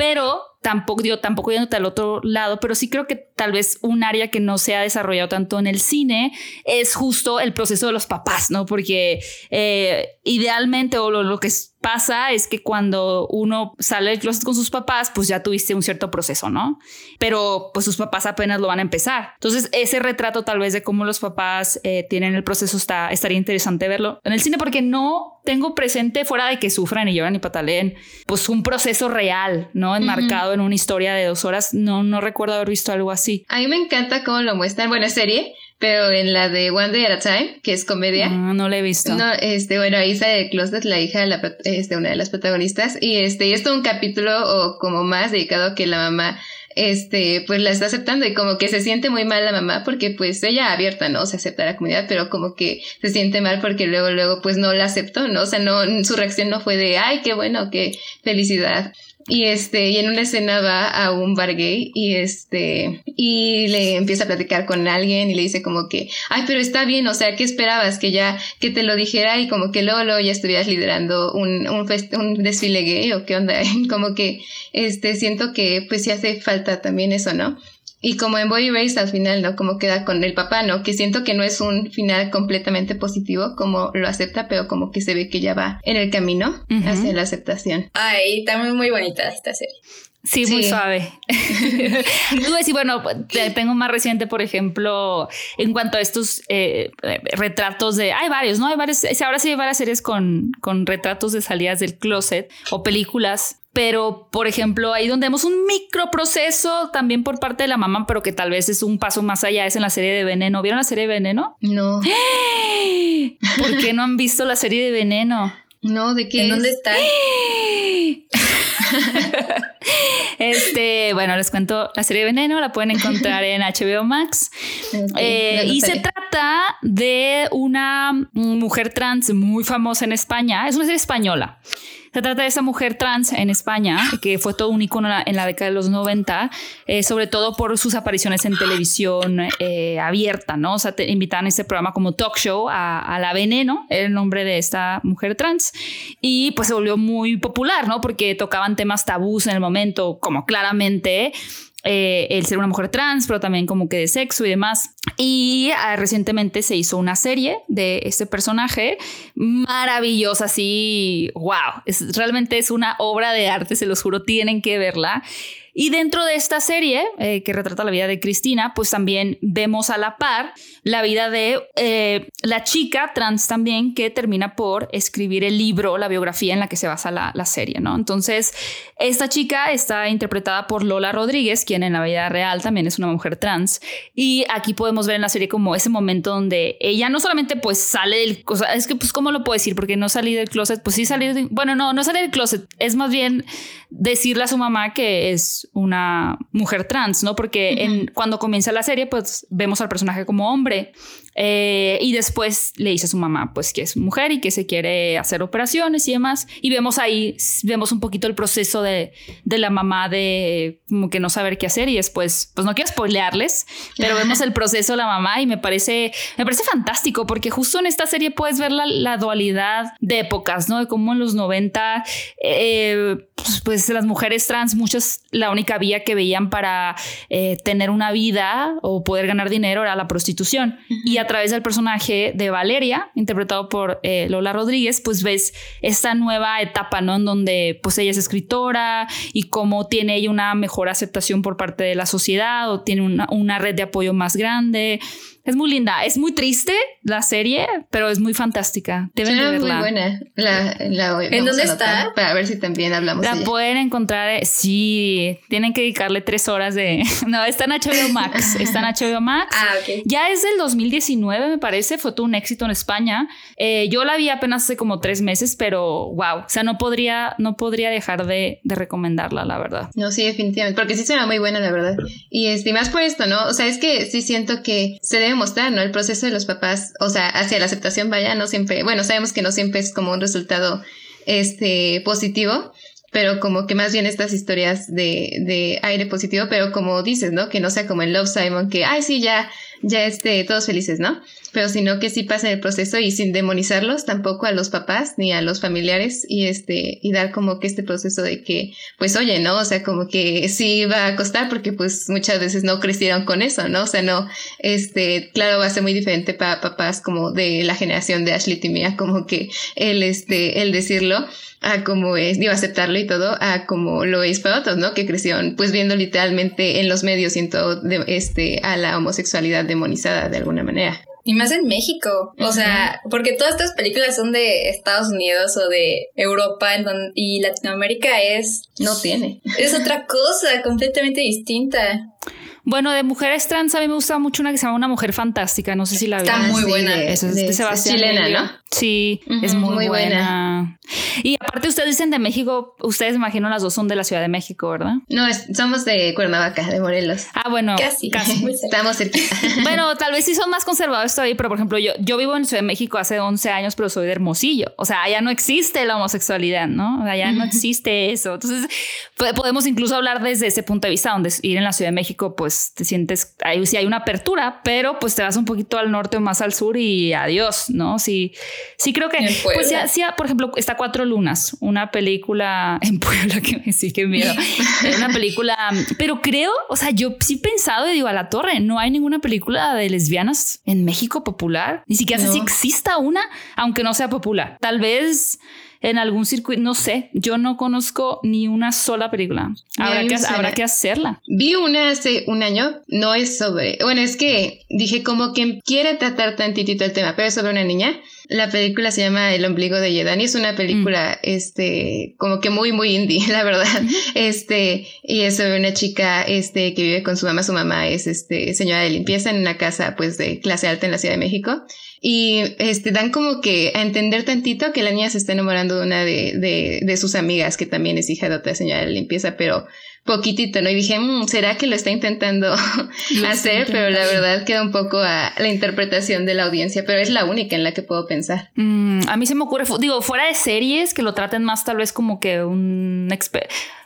Pero tampoco, digo, tampoco yéndote al otro lado, pero sí creo que tal vez un área que no se ha desarrollado tanto en el cine es justo el proceso de los papás, ¿no? Porque eh, idealmente o lo, lo que pasa es que cuando uno sale del closet con sus papás, pues ya tuviste un cierto proceso, ¿no? Pero pues sus papás apenas lo van a empezar. Entonces, ese retrato tal vez de cómo los papás eh, tienen el proceso está, estaría interesante verlo en el cine porque no tengo presente fuera de que sufran y lloran y pataleen, pues un proceso real, ¿no? Enmarcado uh -huh. en una historia de dos horas. No, no recuerdo haber visto algo así.
A mí me encanta cómo lo muestran. Bueno, serie, pero en la de One Day at a Time, que es comedia.
No, no la he visto.
No, este, bueno, ahí sale de Closet, la hija de la, este, una de las protagonistas, y este, y esto un capítulo o como más dedicado a que la mamá, este, pues la está aceptando y como que se siente muy mal la mamá porque pues ella abierta, ¿no? Se acepta la comunidad, pero como que se siente mal porque luego, luego pues no la aceptó, ¿no? O sea, no, su reacción no fue de, ay, qué bueno, qué felicidad. Y este, y en una escena va a un bar gay y este, y le empieza a platicar con alguien y le dice como que, ay, pero está bien, o sea, ¿qué esperabas? Que ya, que te lo dijera y como que luego ya estuvieras liderando un, un, un desfile gay o qué onda, como que, este, siento que pues sí hace falta también eso, ¿no? Y como en Boy Race al final, ¿no? Como queda con el papá, ¿no? Que siento que no es un final completamente positivo, como lo acepta, pero como que se ve que ya va en el camino uh -huh. hacia la aceptación.
Ay, también muy bonita esta serie.
Sí, muy suave. y bueno, tengo más reciente, por ejemplo, en cuanto a estos eh, retratos de. Hay varios, ¿no? Hay varios. Ahora sí hay varias series con, con retratos de salidas del closet o películas pero por ejemplo, ahí donde vemos un microproceso también por parte de la mamá, pero que tal vez es un paso más allá, es en la serie de Veneno. ¿Vieron la serie de Veneno?
No.
¿Por qué no han visto la serie de Veneno?
No, ¿de qué?
¿En dónde está?
este, bueno, les cuento la serie de Veneno, la pueden encontrar en HBO Max. Eh, y se trata de una mujer trans muy famosa en España. Es una serie española. Se trata de esa mujer trans en España, que fue todo un icono en la, década de los 90, eh, sobre todo por sus apariciones en televisión eh, abierta, ¿no? O sea, te invitaban a este programa como talk show a, La Veneno, el nombre de esta mujer trans, y pues se volvió muy popular, ¿no? Porque tocaban temas tabús en el momento, como claramente eh, el ser una mujer trans, pero también como que de sexo y demás. Y ah, recientemente se hizo una serie de este personaje maravillosa, así, wow, realmente es una obra de arte, se los juro, tienen que verla. Y dentro de esta serie, eh, que retrata la vida de Cristina, pues también vemos a la par la vida de eh, la chica trans también que termina por escribir el libro, la biografía en la que se basa la, la serie, ¿no? Entonces, esta chica está interpretada por Lola Rodríguez, quien en la vida real también es una mujer trans. Y aquí podemos ver en la serie como ese momento donde ella no solamente pues sale del... O sea, es que pues, ¿cómo lo puedo decir? Porque no salí del closet, pues sí salir... Bueno, no, no sale del closet, es más bien decirle a su mamá que es una mujer trans, ¿no? Porque en, cuando comienza la serie, pues vemos al personaje como hombre eh, y después le dice a su mamá, pues que es mujer y que se quiere hacer operaciones y demás. Y vemos ahí, vemos un poquito el proceso de, de la mamá de como que no saber qué hacer y después, pues no quiero spoilearles, pero vemos el proceso de la mamá y me parece, me parece fantástico porque justo en esta serie puedes ver la, la dualidad de épocas, ¿no? De cómo en los 90, eh, pues, pues, las mujeres trans, muchas, la única vía que veían para eh, tener una vida o poder ganar dinero era la prostitución. Y a través del personaje de Valeria, interpretado por eh, Lola Rodríguez, pues ves esta nueva etapa, ¿no? En donde pues ella es escritora y cómo tiene ella una mejor aceptación por parte de la sociedad o tiene una, una red de apoyo más grande. Es muy linda. Es muy triste la serie, pero es muy fantástica. Deben de verla.
muy buena. La,
¿En dónde está?
Para ver si también hablamos
La pueden encontrar. Eh, sí, tienen que dedicarle tres horas de. no, está en HBO Max. Está en HBO Max.
ah, ok.
Ya es del 2019, me parece. Fue todo un éxito en España. Eh, yo la vi apenas hace como tres meses, pero wow. O sea, no podría, no podría dejar de, de recomendarla, la verdad.
No, sí, definitivamente. Porque sí suena muy buena, la verdad. Y este, más por esto, ¿no? O sea, es que sí siento que se debe mostrar, ¿no? El proceso de los papás, o sea, hacia la aceptación, vaya, no siempre, bueno, sabemos que no siempre es como un resultado, este, positivo, pero como que más bien estas historias de, de aire positivo, pero como dices, ¿no? Que no sea como el Love Simon, que, ay, sí, ya, ya este, todos felices, ¿no? Pero sino que sí pasen el proceso y sin demonizarlos tampoco a los papás ni a los familiares y este, y dar como que este proceso de que, pues oye, ¿no? O sea, como que sí va a costar porque pues muchas veces no crecieron con eso, ¿no? O sea, no, este, claro, va a ser muy diferente para papás como de la generación de Ashley Timia, como que el, este, el decirlo a como es, digo, aceptarlo y todo, a como lo es para otros, ¿no? Que crecieron pues viendo literalmente en los medios y en todo, de, este, a la homosexualidad demonizada de alguna manera.
Y más en México, o sea, porque todas estas películas son de Estados Unidos o de Europa en donde, y Latinoamérica es...
No tiene.
Es otra cosa completamente distinta.
Bueno, de mujeres trans a mí me gusta mucho una que se llama Una Mujer Fantástica. No sé si la
Está muy buena.
es de, Sebastián.
Chilena, ¿no?
Sí, es muy, buena. Y aparte ustedes dicen de México, ustedes imagino las dos son de la Ciudad de México, ¿verdad?
No, somos de Cuernavaca, de Morelos.
Ah, bueno.
Casi.
casi.
Estamos cerquita.
bueno, tal vez sí son más conservadores todavía, pero por ejemplo, yo, yo vivo en Ciudad de México hace 11 años, pero soy de Hermosillo. O sea, allá no existe la homosexualidad, ¿no? O sea, allá no existe eso. Entonces, podemos incluso hablar desde ese punto de vista, donde ir en la Ciudad de México, pues te sientes, ahí sí hay una apertura, pero pues te vas un poquito al norte o más al sur y adiós, ¿no? Sí, sí creo que, pues ya, por ejemplo, está Cuatro Lunas, una película en Puebla que me sí que miedo, una película, pero creo, o sea, yo sí he pensado y digo, a la torre, no hay ninguna película de lesbianas en México popular, ni siquiera sé si exista una, aunque no sea popular. Tal vez en algún circuito, no sé, yo no conozco ni una sola película. Habrá, que, habrá que hacerla.
Vi una hace un año, no es sobre, bueno, es que dije como que quiere tratar tantitito el tema, pero es sobre una niña la película se llama El ombligo de Yedani. Es una película, mm. este, como que muy, muy indie, la verdad. Este, y es sobre una chica, este, que vive con su mamá. Su mamá es, este, señora de limpieza en una casa, pues, de clase alta en la Ciudad de México. Y, este, dan como que a entender tantito que la niña se está enamorando de una de, de, de sus amigas, que también es hija de otra señora de limpieza, pero poquitito, ¿no? Y dije, mm, ¿será que lo está intentando hacer? Pero la verdad queda un poco a la interpretación de la audiencia, pero es la única en la que puedo pensar.
Mm, a mí se me ocurre, digo, fuera de series, que lo traten más tal vez como que un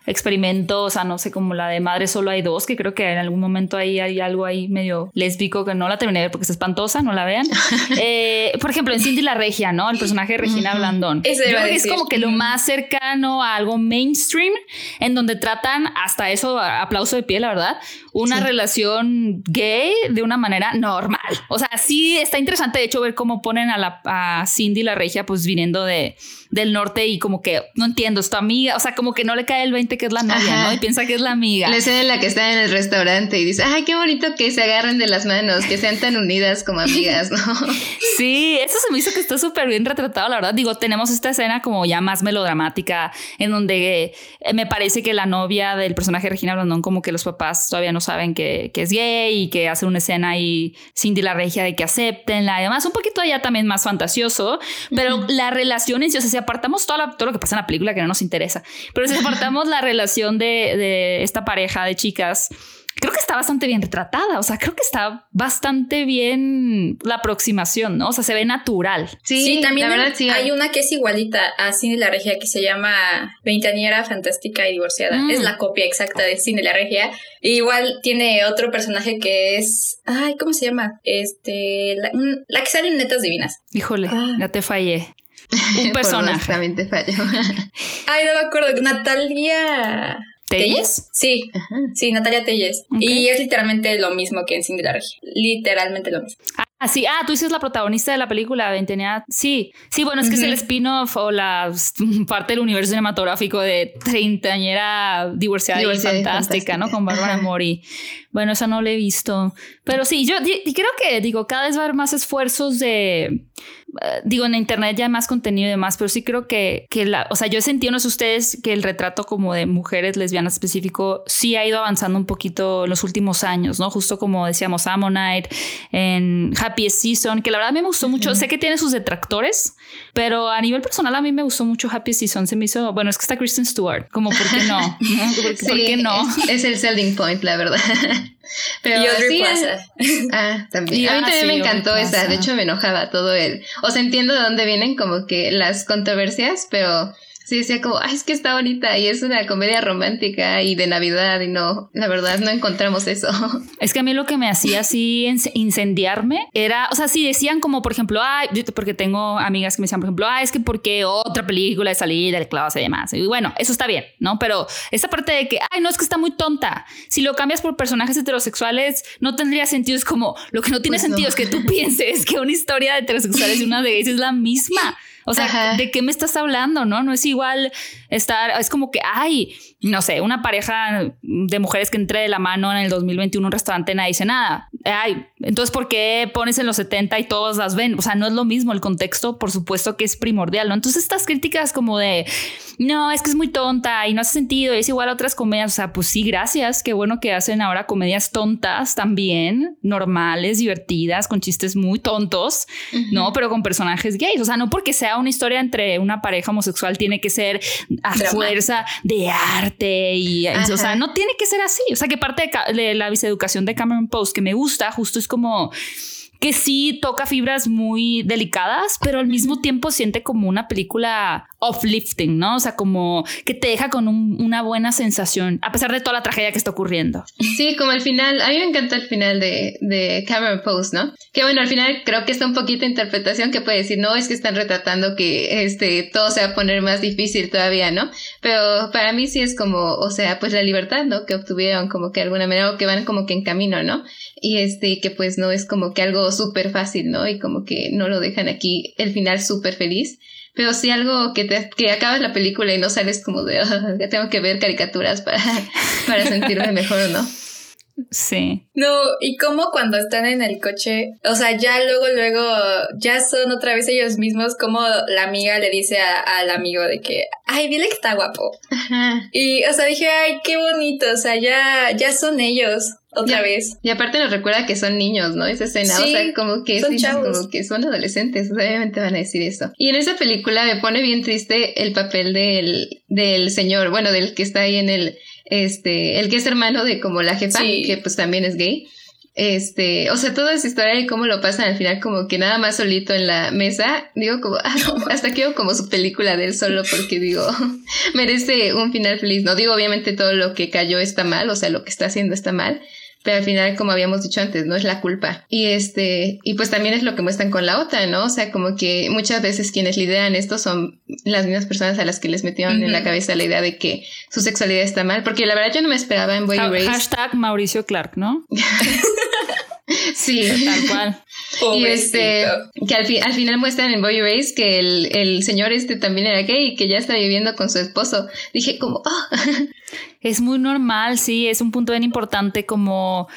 experimento, o sea, no sé, como la de Madre Solo hay dos, que creo que en algún momento ahí hay algo ahí medio lésbico que no la terminé de ver porque es espantosa, no la vean. Eh, por ejemplo, en Cindy la Regia, ¿no? El personaje de Regina Blandón. es como que lo más cercano a algo mainstream, en donde tratan hasta eso, aplauso de pie, la verdad, una relación gay de una manera normal. O sea, sí está interesante, de hecho, ver cómo ponen a, la, a Cindy la Regia, pues viniendo de, del norte y como que no entiendo, es tu amiga, o sea, como que no le cae el 20 que es la novia, ¿no? Y piensa que es la amiga.
La escena en la que está en el restaurante y dice, ay, qué bonito que se agarren de las manos, que sean tan unidas como amigas, ¿no?
Sí, eso se me hizo que está súper bien retratado, la verdad. Digo, tenemos esta escena como ya más melodramática, en donde eh, me parece que la novia del personaje Regina Blandón, como que los papás todavía no saben que, que es gay y que hace una escena y Cindy la regia de que aceptenla y demás, un poquito ya también más fantasioso, pero la relación en sí, o sea, si apartamos todo lo que pasa en la película que no nos interesa, pero si apartamos la relación de, de esta pareja de chicas, creo que está bastante bien retratada. O sea, creo que está bastante bien la aproximación, ¿no? O sea, se ve natural.
Sí, también la verdad, sí. hay una que es igualita a Cine la Regia que se llama Veintañera Fantástica y Divorciada. Es mm. la copia exacta de Cine la Regia. igual tiene otro personaje que es. Ay, ¿cómo se llama? Este. La, que sale en Netas Divinas.
Híjole, ah. ya te fallé. Un personaje.
También te falló.
Ay, no me acuerdo. Natalia.
¿Telles?
Sí, sí, Natalia Telles. Y es literalmente lo mismo que en Cindy la Regia. Literalmente lo mismo.
Ah, sí. Ah, tú dices la protagonista de la película, Ventenea. Sí, sí, bueno, es que es el spin-off o la parte del universo cinematográfico de treintañera divorciada, y fantástica, ¿no? Con Bárbara Mori. Bueno, esa no la he visto. Pero sí, yo creo que, digo, cada vez va a haber más esfuerzos de digo, en internet ya hay más contenido y demás, pero sí creo que, que la, o sea, yo he sentido, no sé ustedes, que el retrato como de mujeres lesbianas específico sí ha ido avanzando un poquito en los últimos años, ¿no? Justo como decíamos, Ammonite, en Happiest Season, que la verdad me gustó mucho, sé que tiene sus detractores, pero a nivel personal a mí me gustó mucho Happiest Season, se me hizo, bueno, es que está Kristen Stewart, como, ¿por qué no? ¿Por, qué no?
Es, el selling point, la verdad. Pero sí, Ah, también. a mí también me encantó esa. De hecho, me enojaba todo el. O sea, entiendo de dónde vienen como que las controversias, pero Sí, decía como, ay, es que está bonita y es una comedia romántica y de Navidad y no, la verdad no encontramos eso.
Es que a mí lo que me hacía así incendiarme era, o sea, si decían como, por ejemplo, ay, porque tengo amigas que me decían, por ejemplo, ay, es que porque otra película de salida del clase y demás. Y bueno, eso está bien, ¿no? Pero esa parte de que, ay, no, es que está muy tonta. Si lo cambias por personajes heterosexuales, no tendría sentido. Es como, lo que no tiene pues sentido es que tú pienses que una historia de heterosexuales y una de gays es la misma. O sea, ¿de qué me estás hablando? No, no es igual estar, es como que, ay, no sé, una pareja de mujeres que entre de la mano en el 2021 un restaurante nadie dice nada. Ay, entonces, ¿por qué pones en los 70 y todos las ven? O sea, no es lo mismo, el contexto, por supuesto que es primordial, ¿no? Entonces, estas críticas como de, no, es que es muy tonta y no hace sentido, es igual a otras comedias, o sea, pues sí, gracias, qué bueno que hacen ahora comedias tontas también, normales, divertidas, con chistes muy tontos, ¿no? Pero con personajes gays, o sea, no porque sea una historia entre una pareja homosexual tiene que ser a fuerza de arte y, o sea, no tiene que ser así, o sea, que parte de, la viceeducación de Cameron Post que me gusta justo es como que sí toca fibras muy delicadas, pero al mismo tiempo siente como una película uplifting, ¿no? O sea, como que te deja con una buena sensación, a pesar de toda la tragedia que está ocurriendo.
Sí, como el final, a mí me encanta el final de, de Cameron Post, ¿no? Que bueno, al final creo que está un poquito de interpretación que puede decir, no, es que están retratando que este, todo se va a poner más difícil todavía, ¿no? Pero para mí sí es como, o sea, pues la libertad, ¿no? Que obtuvieron como que de alguna manera, o que van como que en camino, ¿no? Y este, que pues no es como que algo súper fácil, ¿no? Y como que no lo dejan aquí el final súper feliz. pero sí algo que te que acabas la película y no sales como de ah, tengo que ver caricaturas para, para sentirme mejor, ¿no?
Sí.
No, y como cuando están en el coche, o sea, ya luego, luego, ya son otra vez ellos mismos, como la amiga le dice al amigo de que, ay, dile que está guapo. Y, o sea, dije, ay, qué bonito, o sea, ya, ya son ellos. Otra vez.
Y aparte nos recuerda que son niños, ¿no? Esa escena, o sea, como que son como que son adolescentes, obviamente van a decir eso. Y en esa película me pone bien triste el papel del, del señor, bueno, del que está ahí en el, este, el que es hermano de como la jefa, que pues también es gay. Este, o sea, toda esa historia y cómo lo pasan al final, como que nada más solito en la mesa, digo como, ah, hasta quiero como su película de él solo porque digo, merece un final feliz, no digo obviamente todo lo que cayó está mal, o sea, lo que está haciendo está mal, pero al final, como habíamos dicho antes, no es la culpa. Y este, y pues también es lo que muestran con la otra, ¿no? O sea, como que muchas veces quienes lideran esto son las mismas personas a las que les metieron en la cabeza la idea de que su sexualidad está mal, porque la verdad yo no me esperaba en Boy Race.
Hashtag Mauricio Clark, ¿no?
Sí, tal cual. Y este, que al, al, final muestran en Boy Race que el, el, señor este también era gay y que ya está viviendo con su esposo. Dije como, ah.
Es muy normal, sí, es un punto bien importante como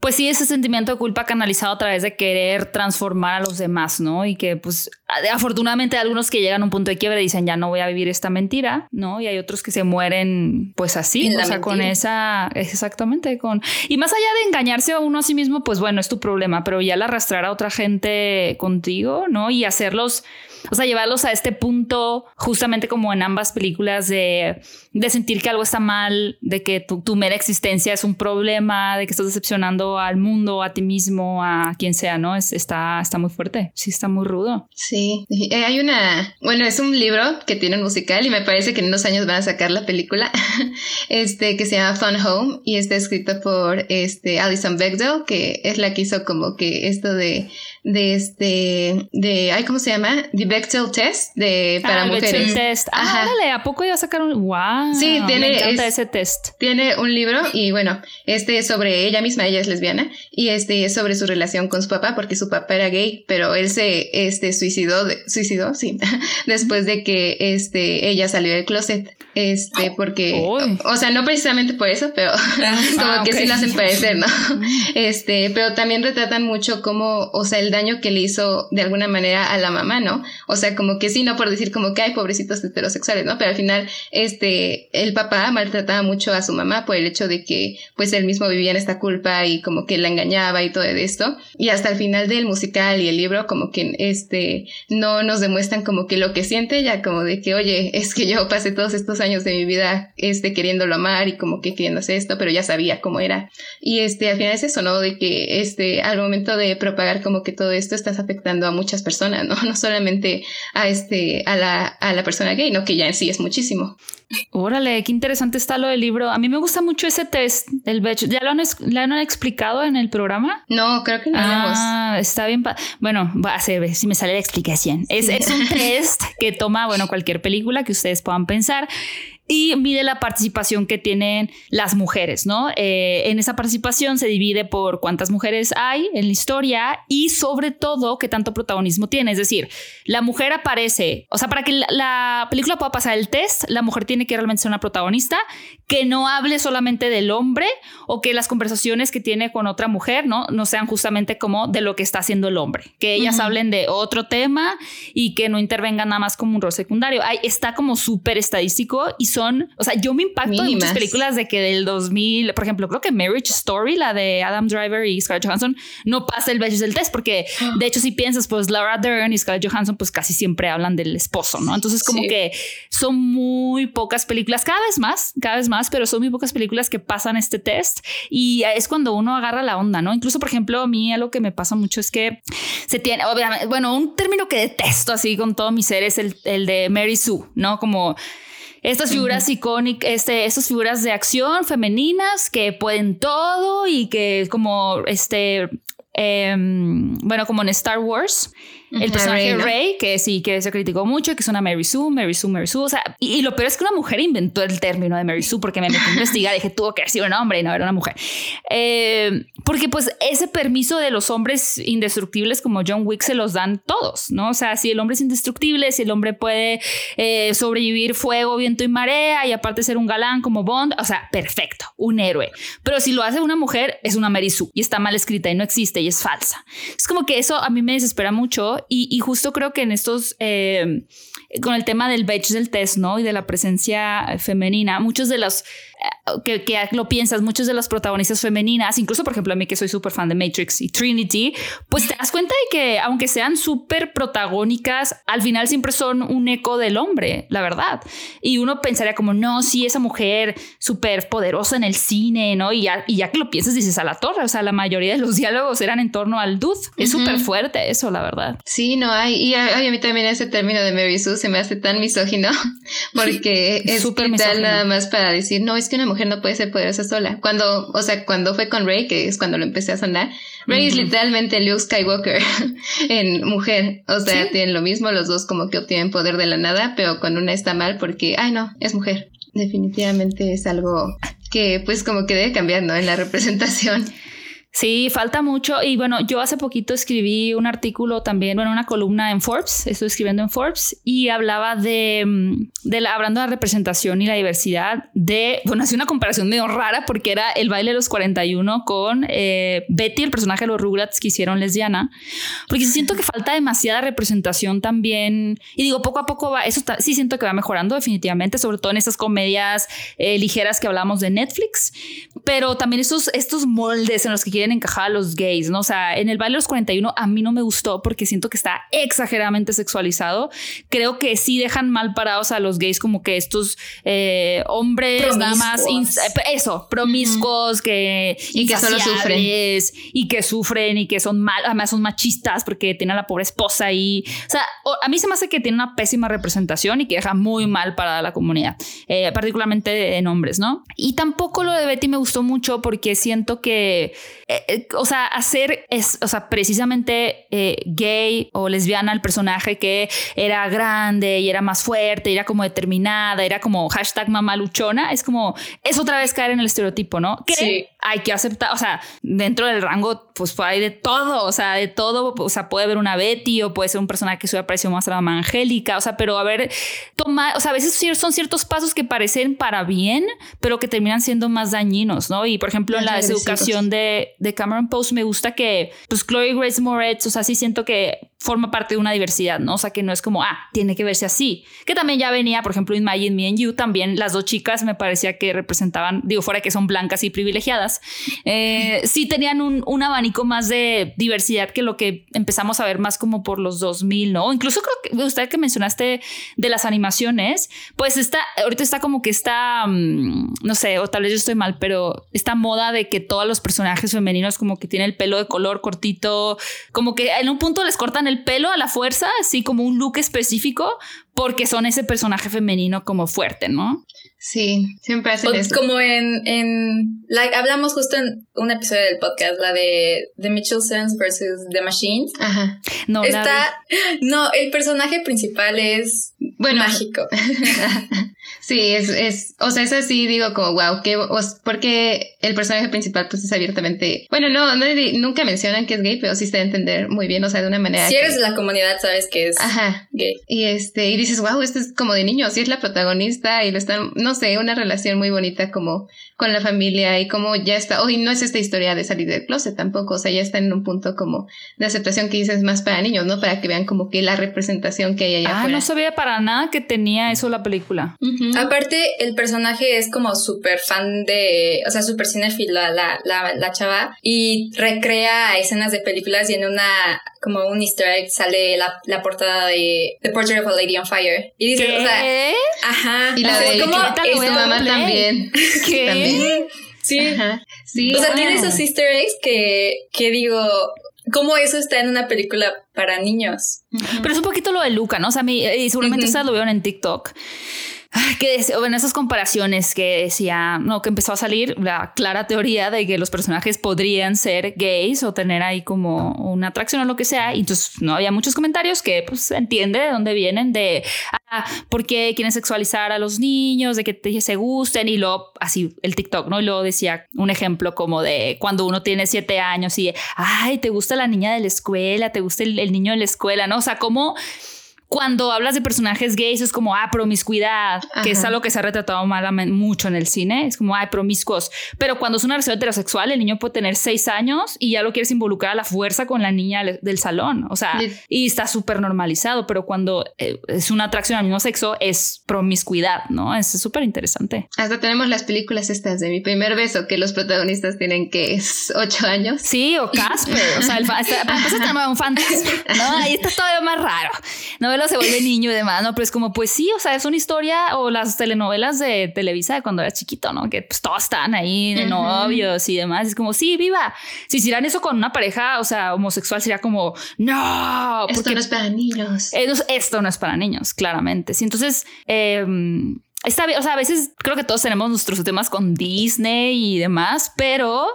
pues sí, ese sentimiento de culpa canalizado a través de querer transformar a los demás, ¿no? Y que pues afortunadamente hay algunos que llegan a un punto de quiebre y dicen, ya no voy a vivir esta mentira, ¿no? Y hay otros que se mueren pues así, o sea, con esa, exactamente, con... Y más allá de engañarse a uno a sí mismo, pues bueno, es tu problema, pero ya el arrastrar a otra gente contigo, ¿no? Y hacerlos o sea, llevarlos a este punto, justamente como en ambas películas, de, de sentir que algo está mal, de que tu, tu, mera existencia es un problema, de que estás decepcionando al mundo, a ti mismo, a quien sea, ¿no? Es, está, está muy fuerte, sí, está muy rudo.
Sí, eh, hay una, bueno, es un libro que tiene un musical y me parece que en unos años van a sacar la película, este, que se llama Fun Home y está escrito por, este, Alison Bechdel, que es la que hizo como que esto de de este, de, ay, ¿cómo se llama? The Bechtel Test de, para ah, mujeres.
Test. Ah, dale, ¿a poco iba a sacar un, wow.
Sí, tiene,
me ese test.
Tiene un libro y bueno, este es sobre ella misma, ella es lesbiana, y este es sobre su relación con su papá, porque su papá era gay, pero él se, este, suicidó, suicidó, sí, después de que, este, ella salió del closet, este, porque, o, sea, no precisamente por eso, pero ah, como que sí lo hacen parecer, ¿no? Este, pero también retratan mucho cómo, o sea, el daño que le hizo de alguna manera a la mamá, ¿no? O sea, como que sí, no por decir como que hay pobrecitos heterosexuales, ¿no? Pero al final, este, el papá maltrataba mucho a su mamá por el hecho de que, pues, él mismo vivía en esta culpa y como que la engañaba y todo esto. Y hasta el final del musical y el libro, como que, este, no nos demuestran como que lo que siente ya como de que, oye, es que yo pasé todos estos años de mi vida, este, queriéndolo amar y como que queriendo hacer esto, pero ya sabía cómo era. Y este, al final es eso, ¿no? De que, este, al momento de propagar como que todo esto estás afectando a muchas personas, ¿no? No solamente a este, a la, a la persona gay, ¿no? Que ya en sí es muchísimo.
Órale, qué interesante está lo del libro. A mí me gusta mucho ese test del Bechdel. ¿Ya lo han, han explicado en el programa?
No, creo que no.
Ah, está bien. Bueno, va a ser, si me sale la explicación. Es, es un test que toma, bueno, cualquier película que ustedes puedan pensar y mide la participación que tienen las mujeres, ¿no? Eh, en esa participación se divide por cuántas mujeres hay en la historia y sobre todo qué tanto protagonismo tiene. Es decir, la mujer aparece, o sea, para que la, película pueda pasar el test, la mujer tiene que realmente ser una protagonista que no hable solamente del hombre o que las conversaciones que tiene con otra mujer, ¿no? No sean justamente como de lo que está haciendo el hombre, que ellas hablen de otro tema y que no intervengan nada más como un rol secundario. Ahí está como súper estadístico y o sea, yo me impacto en muchas películas de que del 2000, por ejemplo, creo que Marriage Story, la de Adam Driver y Scarlett Johansson, no pasa el del test, porque de hecho si piensas, pues Laura Dern y Scarlett Johansson, pues casi siempre hablan del esposo, ¿no? Entonces como que son muy pocas películas, cada vez más, cada vez más, pero son muy pocas películas que pasan este test y es cuando uno agarra la onda, ¿no? Incluso, por ejemplo, a mí algo que me pasa mucho es que se tiene, bueno, un término que detesto así con todo mi ser es el, el de Mary Sue, ¿no? Como estas figuras icónicas, este, estas figuras de acción femeninas que pueden todo y que como este, em, bueno, como en Star Wars, el personaje Ray, que sí, que se criticó mucho, que es una Mary Sue, Mary Sue, Mary Sue. O sea, y, lo peor es que una mujer inventó el término de Mary Sue porque me metí a investigar y dije, tuvo que haber sido un hombre y no era una mujer. Eh, porque pues ese permiso de los hombres indestructibles como John Wick se los dan todos, ¿no? O sea, si el hombre es indestructible, si el hombre puede eh, sobrevivir fuego, viento y marea y aparte ser un galán como Bond, o sea, perfecto, un héroe. Pero si lo hace una mujer, es una Mary Sue y está mal escrita y no existe y es falsa. Es como que eso a mí me desespera mucho y, justo creo que en estos, eh, con el tema del beige del test, ¿no? Y de la presencia femenina, muchos de los que, que, lo piensas, muchas de las protagonistas femeninas, incluso por ejemplo a mí que soy súper fan de Matrix y Trinity, pues te das cuenta de que aunque sean súper protagónicas, al final siempre son un eco del hombre, la verdad. Y uno pensaría como, no, sí, esa mujer súper poderosa en el cine, ¿no? Y ya, y ya que lo piensas, dices a la torre, o sea, la mayoría de los diálogos eran en torno al dude. Es súper fuerte eso, la verdad.
Sí, no hay. Y a, mí también ese término de Mary Sue se me hace tan misógino, porque es súper nada más para decir, no, es que una mujer no puede ser poderosa sola. Cuando, o sea, cuando fue con Rey, que es cuando lo empecé a sonar, Rey es literalmente Luke Skywalker en mujer. O sea, tienen lo mismo, los dos como que obtienen poder de la nada, pero con una está mal porque, ay no, es mujer. Definitivamente es algo que pues como que debe cambiar, ¿no? En la representación.
Sí, falta mucho. Y bueno, yo hace poquito escribí un artículo también, bueno, una columna en Forbes, estoy escribiendo en Forbes, y hablaba de, mm, de la, hablando de la representación y la diversidad, de, bueno, hacía una comparación medio rara porque era el baile de los 41 con eh, Betty, el personaje de los Rugrats que hicieron lesbiana, porque siento que falta demasiada representación también, y digo, poco a poco va, eso sí siento que va mejorando definitivamente, sobre todo en estas comedias eh, ligeras que hablamos de Netflix, pero también estos, estos moldes en los que quieren encajar a los gays, ¿no? O sea, en el baile de los 41 a mí no me gustó porque siento que está exageradamente sexualizado. Creo que sí dejan mal parados a los gays como que estos eh, hombres nada más, eso, promiscuos, que
y que solo sufren
y que sufren y que son mal, además son machistas porque tienen a la pobre esposa y, o sea, a mí se me hace que tiene una pésima representación y que deja muy mal para la comunidad, eh, particularmente en hombres, ¿no? Y tampoco lo de Betty me gustó mucho porque siento que eh, eh, o sea, hacer es, o sea, precisamente eh, gay o lesbiana el personaje que era grande y era más fuerte, era como determinada, era como hashtag mamaluchona, es como, es otra vez caer en el estereotipo, ¿no? Que sí. hay que aceptar, o sea, dentro del rango, pues hay de todo, o sea, de todo, o sea, puede haber una Betty o puede ser un personaje que se parecido más a la mamá Angélica, o sea, pero a ver, toma, o sea, a veces son ciertos pasos que parecen para bien, pero que terminan siendo más dañinos, ¿no? Y por ejemplo, en la deseducación de de Cameron Post me gusta que, pues, Chloe Grace Moretz, o sea, sí siento que forma parte de una diversidad, ¿no? O sea, que no es como, ah, tiene que verse así. Que también ya venía, por ejemplo, Imagine Me and You, también las dos chicas me parecía que representaban, digo, fuera que son blancas y privilegiadas, eh, sí tenían un, un, abanico más de diversidad que lo que empezamos a ver más como por los 2000, ¿no? Incluso creo que usted que mencionaste de las animaciones, pues está, ahorita está como que está, mm, no sé, o tal vez yo estoy mal, pero esta moda de que todos los personajes femeninos como que tienen el pelo de color cortito, como que en un punto les cortan el pelo a la fuerza, así como un look específico, porque son ese personaje femenino como fuerte, ¿no?
Sí, siempre hacen eso.
Como en, en hablamos justo en un episodio del podcast, la de The Mitchellsons versus The Machines.
Ajá.
No, Está, no, el personaje principal es bueno, mágico.
sí, es, es, o sea, es así, digo como, wow, que, porque el personaje principal pues es abiertamente, bueno, no, no, nunca mencionan que es gay, pero sí se debe entender muy bien, o sea, de una manera.
Si eres de la comunidad, sabes que es
Ajá.
gay.
Y este, y dices, wow, esto es como de niño, sí es la protagonista y lo están, no sé, una relación muy bonita como con la familia y como ya está, hoy no es esta historia de salir del closet tampoco, o sea, ya está en un punto como de aceptación que dices más para niños, ¿no? Para que vean como que la representación que hay allá.
Ah, no sabía para nada que tenía eso la película.
Aparte, el personaje es como súper fan de, o sea, súper cinéfila la, la, la chava y recrea escenas de películas y en una, como un easter egg sale la, la portada de The Portrait of a Lady on Fire. Y dice, o sea, ajá.
Y la de como, tu mamá también.
¿Qué?
Sí. sí. O sea, tiene esos easter eggs que, que digo, ¿cómo eso está en una película para niños?
Pero es un poquito lo de Luca, ¿no? O sea, a mí, y seguramente ustedes lo vieron en TikTok que bueno, esas comparaciones que decía, no, que empezó a salir la clara teoría de que los personajes podrían ser gays o tener ahí como una atracción o lo que sea. Y entonces no había muchos comentarios que pues se entiende de dónde vienen, de ah, por qué quieren sexualizar a los niños, de que se gusten y luego así el TikTok, ¿no? Y luego decía un ejemplo como de cuando uno tiene siete años y, ay, te gusta la niña de la escuela, te gusta el, el niño de la escuela, ¿no? O sea, como cuando hablas de personajes gays es como, ah, promiscuidad, que es algo que se ha retratado malamente mucho en el cine, es como, ah, promiscuos. Pero cuando es una relación heterosexual, el niño puede tener seis años y ya lo quieres involucrar a la fuerza con la niña del salón, o sea, y está súper normalizado, pero cuando eh, es una atracción al mismo sexo es promiscuidad, ¿no? Es súper interesante.
Hasta tenemos las películas estas de mi primer beso, que los protagonistas tienen que ocho años.
Sí, o Casper, o sea, el fa un fantasma, ¿no? Ahí está todavía más raro, ¿no? Se vuelve niño y demás, ¿no? Pero es como, pues sí, o sea, es una historia o las telenovelas de Televisa de cuando era chiquito, ¿no? Que pues todos están ahí de novios y demás. Es como, sí, viva. Si hicieran eso con una pareja, o sea, homosexual, sería como, no.
Esto no es para niños.
Esto no es para niños, claramente. Sí, entonces, eh, Está bien, o sea, a veces creo que todos tenemos nuestros temas con Disney y demás, pero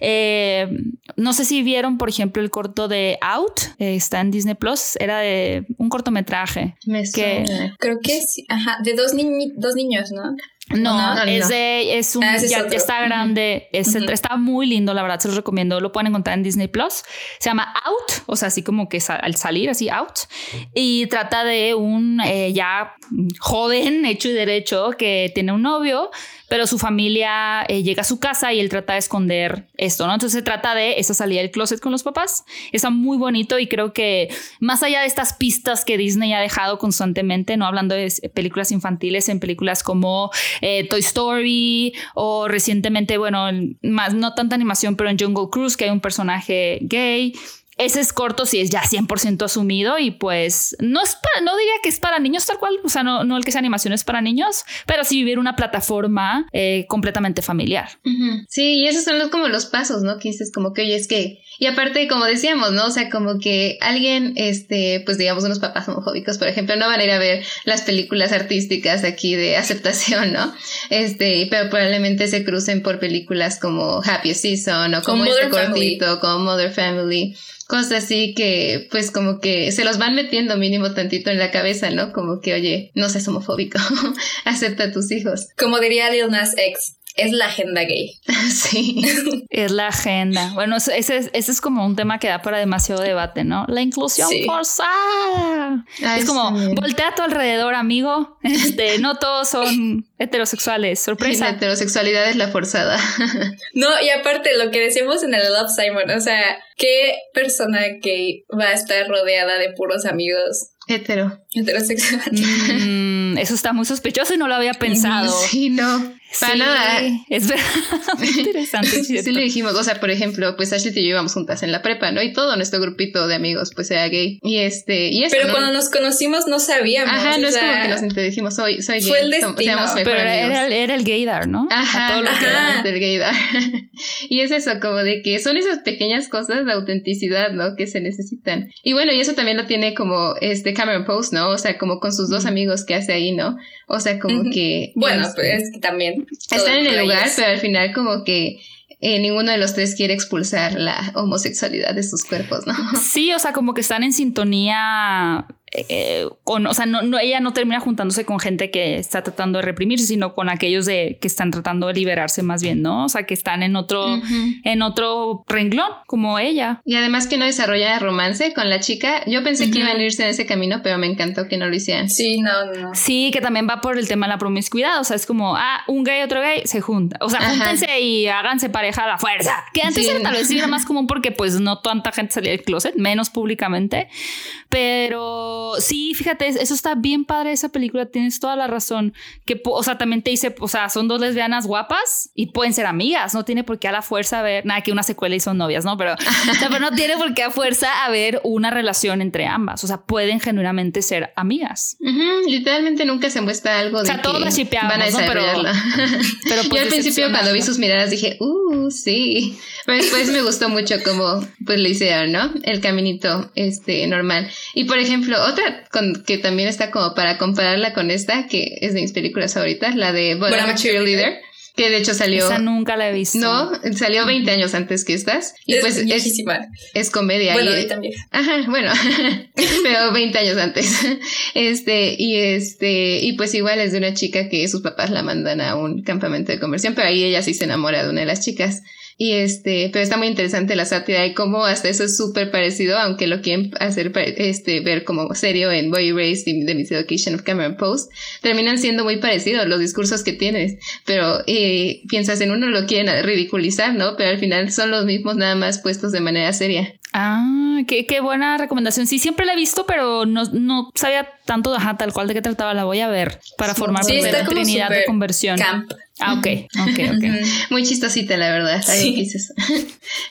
eh, no sé si vieron, por ejemplo, el corto de Out, eh, está en Disney Plus, era de un cortometraje.
Me que, Creo que sí, ajá, de dos, dos niños, ¿no?
No, es de, es un, ah, ya, está grande, está muy lindo, la verdad, se los recomiendo, lo pueden encontrar en Disney Plus. Se llama Out, o sea, así como que al salir, así Out, y trata de un eh, ya joven, hecho y derecho, que tiene un novio, pero su familia eh, llega a su casa y él trata de esconder esto, ¿no? Entonces se trata de esa salida del closet con los papás. Está muy bonito y creo que más allá de estas pistas que Disney ha dejado constantemente, no hablando de películas infantiles, en películas como eh, Toy Story o recientemente, bueno, más no tanta animación, pero en Jungle Cruise que hay un personaje gay ese es corto si es ya 100% asumido y pues no es para, no diría que es para niños tal cual, o sea, no, no el que sea animación es para niños, pero sí vivir una plataforma eh, completamente familiar.
Sí, y esos son los, como los pasos, ¿no? Que dices como que, oye, es que, y aparte, como decíamos, ¿no? O sea, como que alguien, este, pues digamos unos papás homofóbicos, por ejemplo, no van a ir a ver las películas artísticas aquí de aceptación, ¿no? Este, pero probablemente se crucen por películas como Happy Season o como, este cortito, como Mother Family cosas así que pues como que se los van metiendo mínimo tantito en la cabeza, ¿no? Como que, oye, no seas homofóbico, acepta a tus hijos.
Como diría Lil Nas X, es la agenda gay.
Sí.
es la agenda. Bueno, ese es, ese es como un tema que da para demasiado debate, ¿no? La inclusión forzada. es como, voltea a tu alrededor, amigo. Este, no todos son heterosexuales. Sorpresa.
la heterosexualidad es la forzada.
no, y aparte lo que decimos en el Love Simon, o sea, ¿qué persona gay va a estar rodeada de puros amigos
Hetero.
Heterosexual.
Mm, eso está muy sospechoso y no lo había pensado.
Sí, no. Para nada.
Es verdad. interesante.
sí, sí, le dijimos, o sea, por ejemplo, pues Ashley y yo íbamos juntas en la prepa, ¿no? Y todo nuestro grupito de amigos, pues era gay. Y este, y eso,
Pero cuando nos conocimos no sabíamos.
Ajá, no es como que nos dijimos, soy, soy gay.
Fue el destino.
Pero era, era, el gaydar, ¿no?
Ajá, todo lo que era del gaydar. y es eso, como de que son esas pequeñas cosas de autenticidad, ¿no? Que se necesitan. Y bueno, y eso también lo tiene como este Cameron Post, ¿no? O sea, como con sus dos amigos que hace ahí, ¿no? O sea, como que...
Bueno, este, pues es que también...
Están en el lugar, pero al final como que eh, ninguno de los tres quiere expulsar la homosexualidad de sus cuerpos, ¿no?
Sí, o sea, como que están en sintonía eh, con, o sea, no, ella no termina juntándose con gente que está tratando de reprimirse, sino con aquellos de que están tratando de liberarse más bien, ¿no? O sea, que están en otro, en otro renglón, como ella.
Y además que no desarrolla romance con la chica. Yo pensé que iban a irse en ese camino, pero me encantó que no lo hicieran.
Sí, no, no.
Sí, que también va por el tema de la promiscuidad. O sea, es como, ah, un gay, otro gay, se junta. O sea, júntense y háganse pareja a la fuerza. Que antes era tal vez era más común porque pues no tanta gente salía del closet, menos públicamente. Pero sí, fíjate, eso está bien padre esa película, tienes toda la razón. Que, o sea, también te dice, o sea, son dos lesbianas guapas y pueden ser amigas, no tiene por qué a la fuerza haber, nada, que una secuela y son novias, ¿no? Pero, no tiene por qué a fuerza haber una relación entre ambas, o sea, pueden genuinamente ser amigas.
Literalmente nunca se muestra algo de que van a desarrollarla. Pero, Yo pues, al principio cuando vi sus miradas dije, uh, sí. Pero después me gustó mucho como pues le hicieron, ¿no? El caminito este normal. Y por ejemplo, otra con, que también está como para compararla con esta, que es de mis películas favoritas, la de Bueno, Cheerleader. Que de hecho salió.
Esa nunca la he visto.
No, salió 20 años antes que estas.
Y es pues es,
es comedia.
Bueno, y, también.
Ajá, bueno, pero 20 años antes. Este, y este, y pues igual es de una chica que sus papás la mandan a un campamento de conversión, pero ahí ella sí se enamora de una de las chicas. Y este, pero está muy interesante la sátira y cómo hasta eso es súper parecido, aunque lo quieren hacer este, ver como serio en Boy Race y The Miseducation of Cameron Post, terminan siendo muy parecidos los discursos que tienes, pero eh, piensas en uno lo quieren ridiculizar, ¿no? Pero al final son los mismos nada más puestos de manera seria.
Ah, qué, qué buena recomendación. Sí, siempre la he visto, pero no, no sabía tanto ajá, tal cual de qué trataba. La voy a ver para formar parte de la Trinidad de conversión.
Camp.
Ah, ok, ok, ok.
Muy chistosita, la verdad. Sí.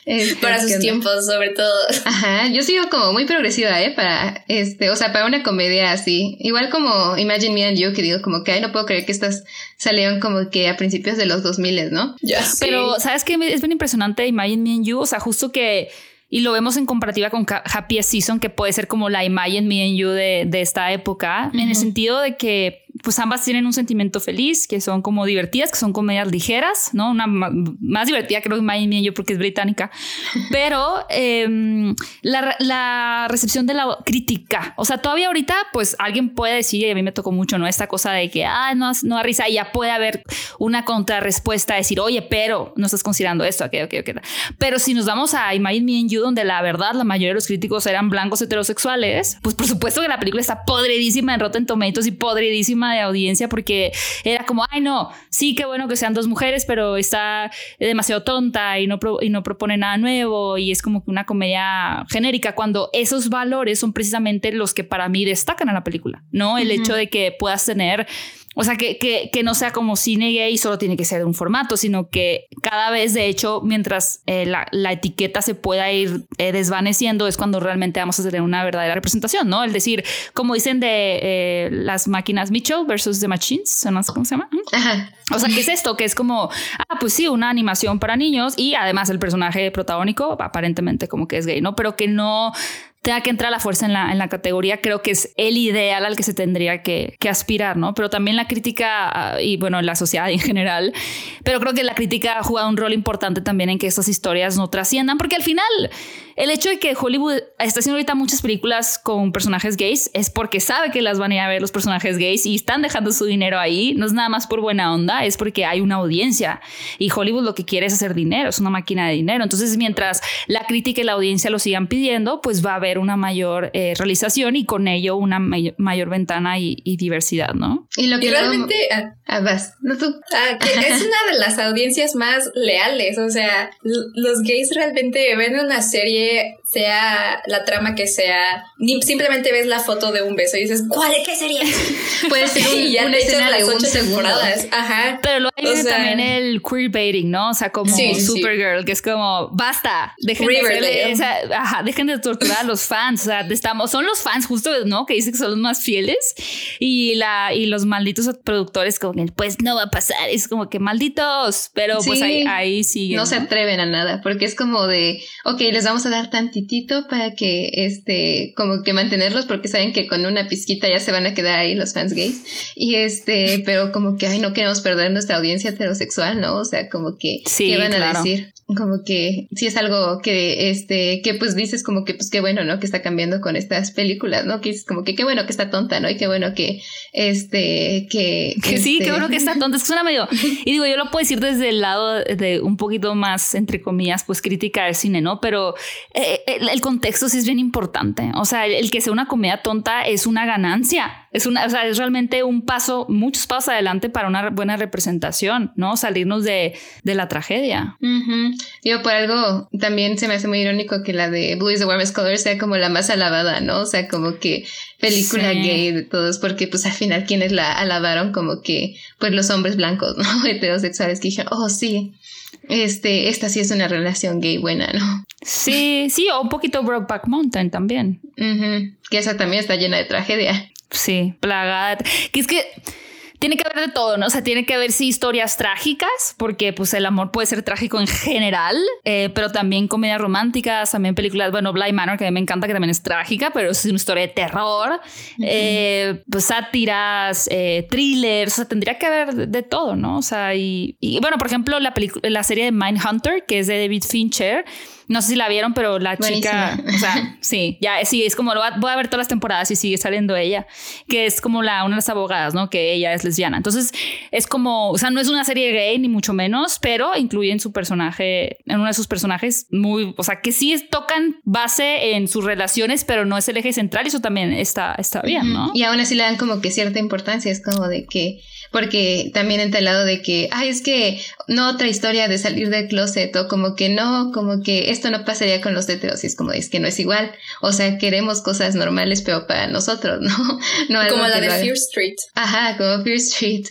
Este, para sus tiempos, sobre todo.
Ajá, yo sigo como muy progresiva, ¿eh? Para, este, o sea, para una comedia así. Igual como Imagine Me and You, que digo como que, ay, no puedo creer que estas salieron como que a principios de los 2000, ¿no?
Ya.
Pero, ¿sabes qué? Es bien impresionante Imagine Me and You, o sea, justo que y lo vemos en comparativa con Happy Season, que puede ser como la Imagine Me and You de, de esta época, en el sentido de que pues ambas tienen un sentimiento feliz, que son como divertidas, que son comedias ligeras, ¿no? Una más divertida creo que Miami yo porque es británica, pero em, la, la, recepción de la crítica, o sea, todavía ahorita pues alguien puede decir, y a mí me tocó mucho, ¿no? Esta cosa de que, ah, no, no da risa, y ya puede haber una contrarrespuesta, decir, oye, pero no estás considerando esto, aquello, aquello, aquello. Pero si nos vamos a Imagine Me and You, donde la verdad la mayoría de los críticos eran blancos heterosexuales, pues por supuesto que la película está podridísima en Rotten Tomatoes y podridísima de audiencia porque era como, ay no, sí, qué bueno que sean dos mujeres, pero está demasiado tonta y no, y no propone nada nuevo y es como que una comedia genérica cuando esos valores son precisamente los que para mí destacan a la película, ¿no? El hecho de que puedas tener o sea, que, que, que, no sea como cine gay, solo tiene que ser un formato, sino que cada vez, de hecho, mientras eh, la, la, etiqueta se pueda ir eh, desvaneciendo, es cuando realmente vamos a tener una verdadera representación, ¿no? El decir, como dicen de eh, las máquinas Mitchell versus The Machines, ¿cómo se llama? O sea, ¿qué es esto? Que es como, ah, pues sí, una animación para niños y además el personaje protagónico aparentemente como que es gay, ¿no? Pero que no tenga que entrar a la fuerza en la, en la categoría, creo que es el ideal al que se tendría que, aspirar, ¿no? Pero también la crítica ah, y bueno, la sociedad en general, pero creo que la crítica ha jugado un rol importante también en que estas historias no trasciendan, porque al final el hecho de que Hollywood está haciendo ahorita muchas películas con personajes gays es porque sabe que las van a ir a ver los personajes gays y están dejando su dinero ahí. No es nada más por buena onda, es porque hay una audiencia y Hollywood lo que quiere es hacer dinero, es una máquina de dinero. Entonces, mientras la crítica y la audiencia lo sigan pidiendo, pues va a haber una mayor eh, realización y con ello una mayor ventana y, diversidad, ¿no?
Y lo que realmente ah,
ah, vas, no tú.
Ah, que es una de las audiencias más leales, o sea, los gays realmente ven una serie sea la trama que sea, ni simplemente ves la foto de un beso y dices, ¿cuál? ¿Qué sería?
Puede ser un, ya una escena de ocho
temporadas. Ajá.
Pero luego hay también el queerbaiting, ¿no? O sea, como Supergirl, que es como, basta, dejen de, ajá, dejen de torturar a los fans. O sea, estamos, son los fans justo, ¿no? Que dicen que son los más fieles y, la, y los malditos productores como que, pues no va a pasar. Es como que malditos, pero pues ahí, ahí siguen.
No, no se atreven a nada porque es como de, ok, les vamos a dar para que, este, como que mantenerlos porque saben que con una pizquita ya se van a quedar ahí los fans gays. Y este, pero como que, ay, no queremos perder nuestra audiencia heterosexual, ¿no? O sea, como que, ¿qué van a decir? Como que si es algo que, este, que pues dices como que, pues qué bueno, ¿no? Que está cambiando con estas películas, ¿no? Que dices como que qué bueno que está tonta, ¿no? Y qué bueno que, este, que...
que sí,
qué
este bueno que está tonta. Es que suena medio... Y digo, yo lo puedo decir desde el lado de un poquito más, entre comillas, pues crítica de cine, ¿no? Pero eh, el, contexto sí es bien importante. O sea, el, que sea una comedia tonta es una ganancia. Es, una, o sea, es realmente un paso, muchos pasos adelante para una buena representación, ¿no? Salirnos de, de la tragedia.
Yo por algo también se me hace muy irónico que la de Blue is the Warmest Color sea como la más alabada, ¿no? O sea, como que película gay de todos, porque pues al final quienes la alabaron como que pues los hombres blancos, ¿no? Heterosexuales que dijeron, oh sí, este, esta sí es una relación gay buena, ¿no?
Sí, sí, o un poquito Brokeback Mountain también.
Que esa también está llena de tragedia.
Sí, plagada. Que es que tiene que haber de todo, ¿no? O sea, tiene que haber sí historias trágicas, porque pues el amor puede ser trágico en general, eh, pero también comedias románticas, también películas, bueno, Blind Manor, que a mí me encanta, que también es trágica, pero es una historia de terror, eh, pues sátiras, eh, thrillers, o sea, tendría que haber de, todo, ¿no? O sea, y, y bueno, por ejemplo, la, la serie de Mindhunter, que es de David Fincher, no sé si la vieron, pero la chica, o sea, sí, ya sí, es como, voy a ver todas las temporadas y sigue saliendo ella, que es como la, una de las abogadas, ¿no? Que ella es lesbiana. Entonces, es como, o sea, no es una serie gay ni mucho menos, pero incluye en su personaje, en uno de sus personajes muy, o sea, que sí tocan base en sus relaciones, pero no es el eje central y eso también está, está bien, ¿no?
Y aún así le dan como que cierta importancia, es como de que porque también entra el lado de que, ay, es que no otra historia de salir del closet o como que no, como que esto no pasaría con los heteros y es como, es que no es igual. O sea, queremos cosas normales, pero para nosotros, ¿no? no
como la de Fear Street.
Ajá, como Fear Street.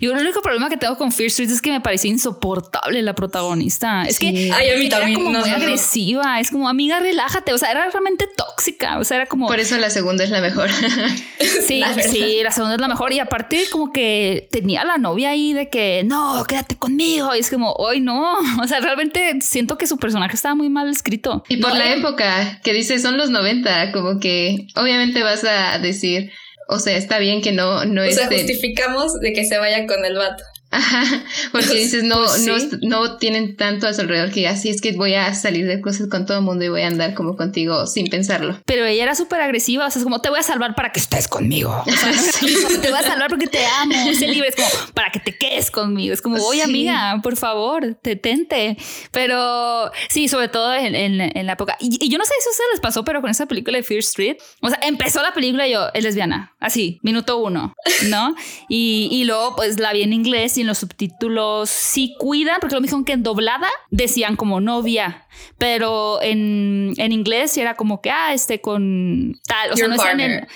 Yo el único problema que tengo con Fear Street es que me parecía insoportable la protagonista. Es que
Ay, a mí
era
también,
como muy agresiva. Es como, amiga, relájate. O sea, era realmente tóxica. O sea, era como.
Por eso la segunda es la mejor.
sí, sí, la segunda es la mejor. Y aparte, como que tenía la novia ahí de que no, quédate conmigo. Y es como, hoy no. O sea, realmente siento que su personaje estaba muy mal escrito.
Y por la época que dice son los 90, como que obviamente vas a decir o sea, está bien que no, no
O sea, justificamos de que se vaya con el vato.
Ajá, porque dices, no, pues no, no tienen tanto a su alrededor que así es que voy a salir de cosas con todo el mundo y voy a andar como contigo sin pensarlo.
Pero ella era súper agresiva, o sea, es como te voy a salvar para que estés conmigo. te voy a salvar porque te amo. Sé libre, es como para que te quedes conmigo. Es como, oye, amiga, por favor, te tente. Pero sí, sobre todo en, en, la época. Y, yo no sé si eso se les pasó, pero con esa película de Fear Street, o sea, empezó la película y yo, es lesbiana, así, minuto uno, ¿no? Y, y luego, pues la vi en inglés y en los subtítulos sí cuidan, porque lo mismo que en doblada decían como novia, pero en, en inglés era como que, ah, este con tal, o sea, no decían, el,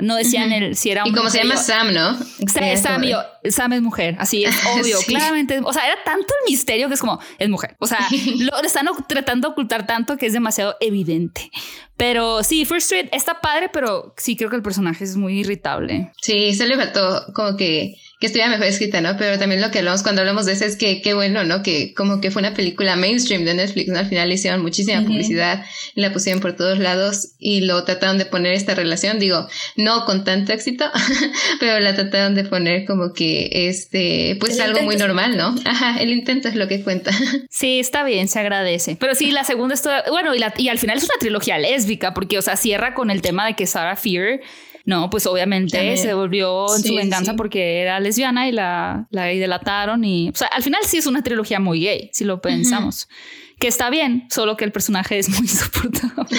no decían el, si era
un... Y como se llama Sam, ¿no?
Sam, Sam es mujer, así es obvio, claramente, o sea, era tanto el misterio que es como, es mujer, o sea, lo están tratando de ocultar tanto que es demasiado evidente. Pero sí, First Street está padre, pero sí creo que el personaje es muy irritable.
Sí, se le faltó como que que estuviera mejor escrita, ¿no? Pero también lo que hablamos cuando hablamos de eso es que qué bueno, ¿no? Que como que fue una película mainstream de Netflix, ¿no? Al final le hicieron muchísima publicidad y la pusieron por todos lados y lo trataron de poner esta relación, digo, no con tanto éxito, pero la trataron de poner como que este, pues algo muy normal, ¿no? Ajá, el intento es lo que cuenta.
Sí, está bien, se agradece. Pero sí, la segunda es toda, bueno, y, la, y al final es una trilogía lésbica, porque, o sea, cierra con el tema de que Sarah Fear no, pues obviamente se volvió en su venganza porque era lesbiana y la, la delataron y, o sea, al final sí es una trilogía muy gay, si lo pensamos. Que está bien, solo que el personaje es muy insoportable.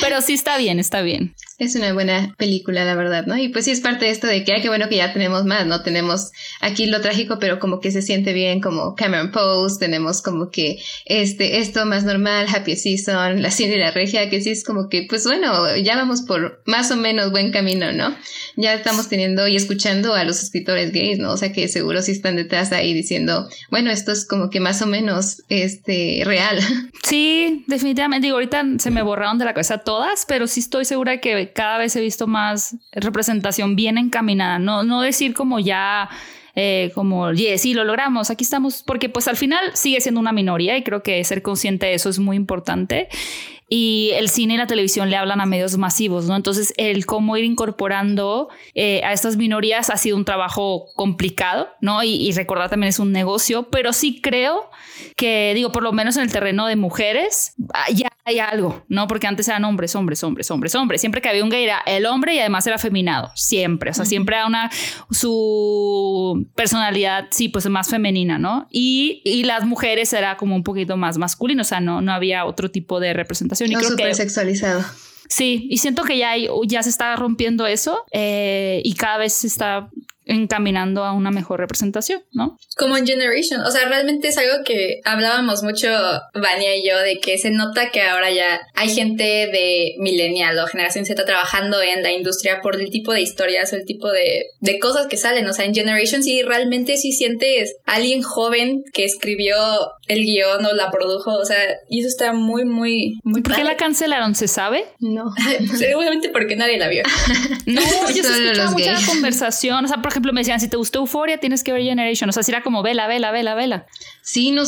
Pero sí está bien, está bien.
Es una buena película, la verdad, ¿no? Y pues sí es parte de esto de que, ay, qué bueno que ya tenemos más, ¿no? Tenemos aquí lo trágico, pero como que se siente bien, como Cameron Post, tenemos como que este, esto más normal, Happy Season, la cine y la regia, que sí es como que, pues bueno, ya vamos por más o menos buen camino, ¿no? Ya estamos teniendo y escuchando a los escritores gays, ¿no? O sea que seguro sí están detrás ahí diciendo, bueno, esto es como que más o menos, este, real.
Sí, definitivamente. Digo, ahorita se me borraron de la cabeza todas, pero sí estoy segura que cada vez he visto más representación bien encaminada, no, no decir como ya... Eh, como, sí, lo logramos, aquí estamos, porque pues al final sigue siendo una minoría y creo que ser consciente de eso es muy importante y el cine y la televisión le hablan a medios masivos, ¿no? Entonces, el cómo ir incorporando eh, a estas minorías ha sido un trabajo complicado, ¿no? Y, y, recordar también es un negocio, pero sí creo que, digo, por lo menos en el terreno de mujeres, ah, ya hay algo, ¿no? Porque antes eran hombres, hombres, hombres, hombres, hombres. Siempre que había un gay era el hombre y además era feminado, siempre. O sea, siempre era una, su personalidad, sí, pues más femenina, ¿no? Y, y las mujeres era como un poquito más masculino, o sea, no, no había otro tipo de representación.
Y no súper sexualizado.
Sí, y siento que ya, ya se está rompiendo eso eh, y cada vez se está encaminando a una mejor representación, ¿no?
Como en Generation, o sea, realmente es algo que hablábamos mucho Vania y yo de que se nota que ahora ya hay gente de millennial o generación Z trabajando en la industria por el tipo de historias o el tipo de, de cosas que salen, o sea, en Generation sí realmente sí sientes alguien joven que escribió el guion o la produjo, o sea, y eso está muy, muy, muy
¿Por qué la cancelaron? ¿Se sabe?
No.
Seguramente porque nadie la vio.
no, yo he escuchado mucha conversación, o sea, por ejemplo, ejemplo, me decían, si te gustó Euforia, tienes que ver Generation. O sea, si era como vela, vela, vela, vela.
Sí, no,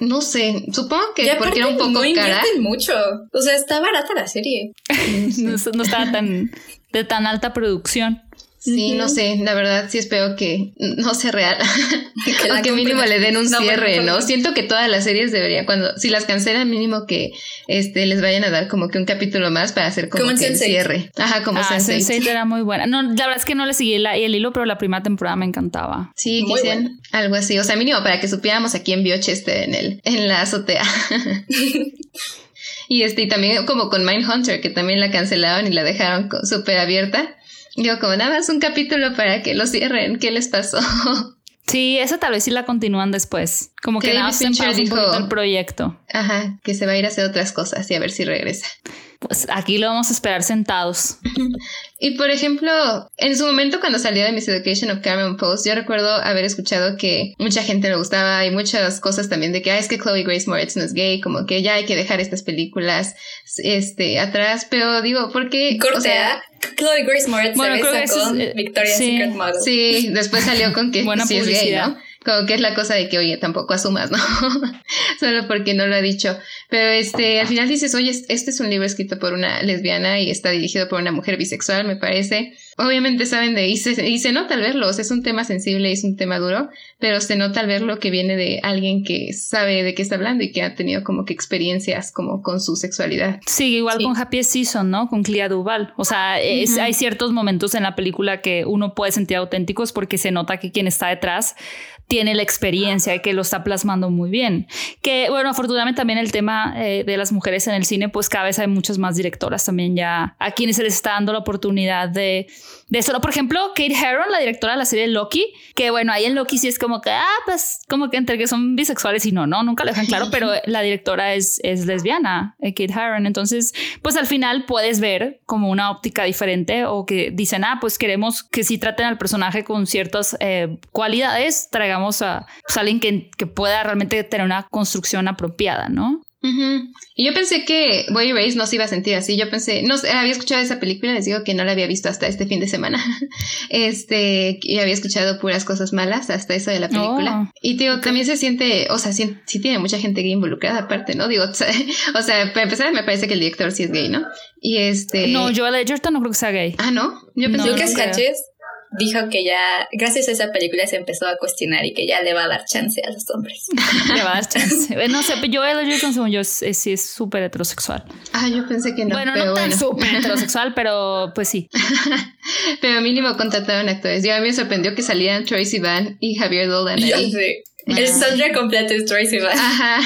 no sé. Supongo que porque era un poco
no
cara.
mucho. O sea, está barata la serie.
no, no estaba tan de tan alta producción.
Sí, no sé, la verdad sí espero que no sea real. que, que mínimo le den un cierre, ¿no? Siento que todas las series deberían, cuando, si las cancelan, mínimo que este les vayan a dar como que un capítulo más para hacer como, que el cierre. Ajá, como ah,
Sense8. era muy buena. No, la verdad es que no le seguí el hilo, pero la primera temporada me encantaba.
Sí, quisieran algo así. O sea, mínimo para que supiéramos aquí en Biochester en el, en la azotea. y este, y también como con Mindhunter, que también la cancelaron y la dejaron súper abierta. Digo, como nada más un capítulo para que lo cierren. ¿Qué les pasó?
Sí, esa tal vez sí la continúan después. Como que, nada más dijo, el proyecto.
Ajá, que se va a ir a hacer otras cosas y a ver si regresa.
Pues aquí lo vamos a esperar sentados.
Y por ejemplo, en su momento cuando salió de Miss Education of Cameron Post, yo recuerdo haber escuchado que mucha gente le gustaba y muchas cosas también de que, ah, es que Chloe Grace Moritz no es gay, como que ya hay que dejar estas películas este, atrás, pero digo, ¿por qué?
O sea, Chloe Grace Moritz se besa con eh, Victoria's Secret Model.
Sí, después salió con que sí es gay, ¿no? Como que es la cosa de que, oye, tampoco asumas, ¿no? Solo porque no lo ha dicho. Pero este, al final dices, oye, este es un libro escrito por una lesbiana y está dirigido por una mujer bisexual, me parece. Obviamente saben de, y se, y se nota al verlo, es un tema sensible y es un tema duro, pero se nota al verlo que viene de alguien que sabe de qué está hablando y que ha tenido como que experiencias como con su sexualidad.
Sí, igual con Happy Season, ¿no? Con Clea Duval. O sea, hay ciertos momentos en la película que uno puede sentir auténticos porque se nota que quien está detrás tiene la experiencia que lo está plasmando muy bien. Que bueno, afortunadamente también el tema eh, de las mujeres en el cine, pues cada vez hay muchas más directoras también ya a quienes se les está dando la oportunidad de, de solo, por ejemplo, Kate Herron, la directora de la serie Loki, que bueno, ahí en Loki sí es como que, ah, pues como que entre que son bisexuales y no, no, nunca lo dejan claro, pero la directora es, es lesbiana, eh, Kate Herron. Entonces, pues al final puedes ver como una óptica diferente o que dicen, ah, pues queremos que si traten al personaje con ciertas eh, cualidades, traigan a pues, alguien que, que pueda realmente tener una construcción apropiada, ¿no?
Y yo pensé que Boy Race no se iba a sentir así. Yo pensé, no sé, había escuchado esa película, les digo que no la había visto hasta este fin de semana. Este, y había escuchado puras cosas malas hasta eso de la película. Oh, y digo, también se siente, o sea, sí, tiene mucha gente gay involucrada aparte, ¿no? Digo, o sea, para empezar, me parece que el director sí es gay, ¿no? Y este.
No, Joel Edgerton no creo que sea gay.
Ah, no. Yo pensé
que es dijo que ya, gracias a esa película, se empezó a cuestionar y que ya le va a dar chance a los hombres.
le va a dar chance. No sé, yo Edgerton, según yo, sí es súper heterosexual.
Ah, yo pensé que no.
Bueno, no tan súper heterosexual, pero pues sí.
pero mínimo contrataron actores. Yo a mí me sorprendió que salieran Tracy Van y Javier Dolan ahí.
sé. El soundtrack completo es Tracy Van.
Ajá.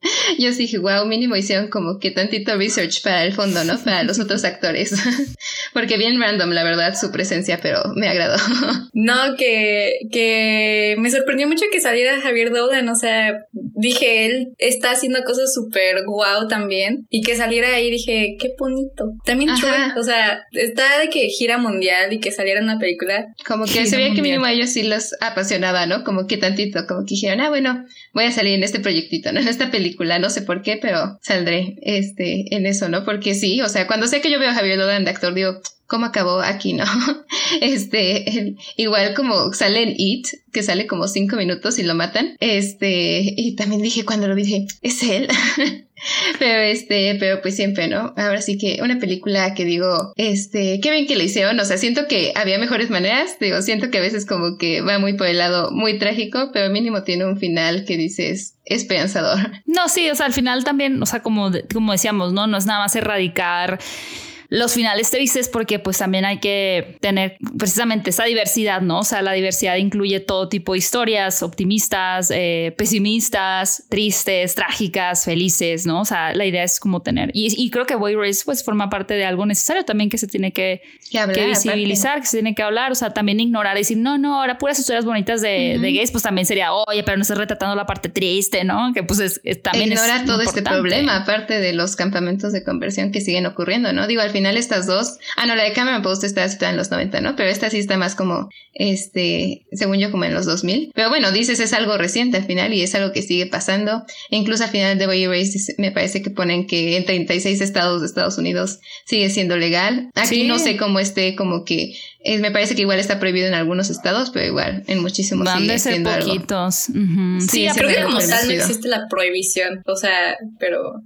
Yo sí dije, wow, mínimo hicieron como que tantito research para el fondo, ¿no? Para los otros actores. Porque bien random, la verdad, su presencia, pero me agradó.
No, que, que me sorprendió mucho que saliera Javier Dolan, o sea, dije, él está haciendo cosas súper guau también. Y que saliera ahí, dije, qué bonito. También o sea, está de que gira mundial y que saliera una película.
Como que se veía que mínimo a ellos sí los apasionaba, ¿no? Como que tantito, como que dijeron, ah, bueno, voy a salir en este proyectito, ¿no? En esta película no sé por qué, pero saldré este, en eso, ¿no? Porque sí, o sea, cuando sé que yo veo a Javier Dolan de actor, digo, ¿cómo acabó aquí, no? Este, igual como sale en It, que sale como cinco minutos y lo matan. Este, y también dije cuando lo vi, dije, es él. pero este, pero pues siempre, ¿no? Ahora sí que una película que digo, este, qué bien que le hicieron, o sea, siento que había mejores maneras, digo, siento que a veces como que va muy por el lado muy trágico, pero mínimo tiene un final que dices esperanzador.
No, sí, o sea, al final también, o sea, como, como decíamos, ¿no? No es nada más erradicar los finales tristes porque pues también hay que tener precisamente esa diversidad, ¿no? O sea, la diversidad incluye todo tipo de historias, optimistas, eh, pesimistas, tristes, trágicas, felices, ¿no? O sea, la idea es como tener, y, creo que Boy Race pues forma parte de algo necesario también que se tiene que, que, visibilizar, que se tiene que hablar, o sea, también ignorar y decir, no, no, ahora puras historias bonitas de, de gays, pues también sería, oye, pero no estás retratando la parte triste, ¿no? Que pues es, también
Ignora todo este problema, aparte de los campamentos de conversión que siguen ocurriendo, ¿no? Digo, al final estas dos, ah, no, la de Cameron Post está en los 90, ¿no? Pero esta sí está más como, este, según yo, como en los 2000. Pero bueno, dices, es algo reciente al final y es algo que sigue pasando. E incluso al final de Boy Race me parece que ponen que en 36 estados de Estados Unidos sigue siendo legal. Aquí no sé cómo esté como que me parece que igual está prohibido en algunos estados, pero igual en muchísimos
Van de ser poquitos.
Sí, creo que como tal no existe la prohibición, o sea, pero...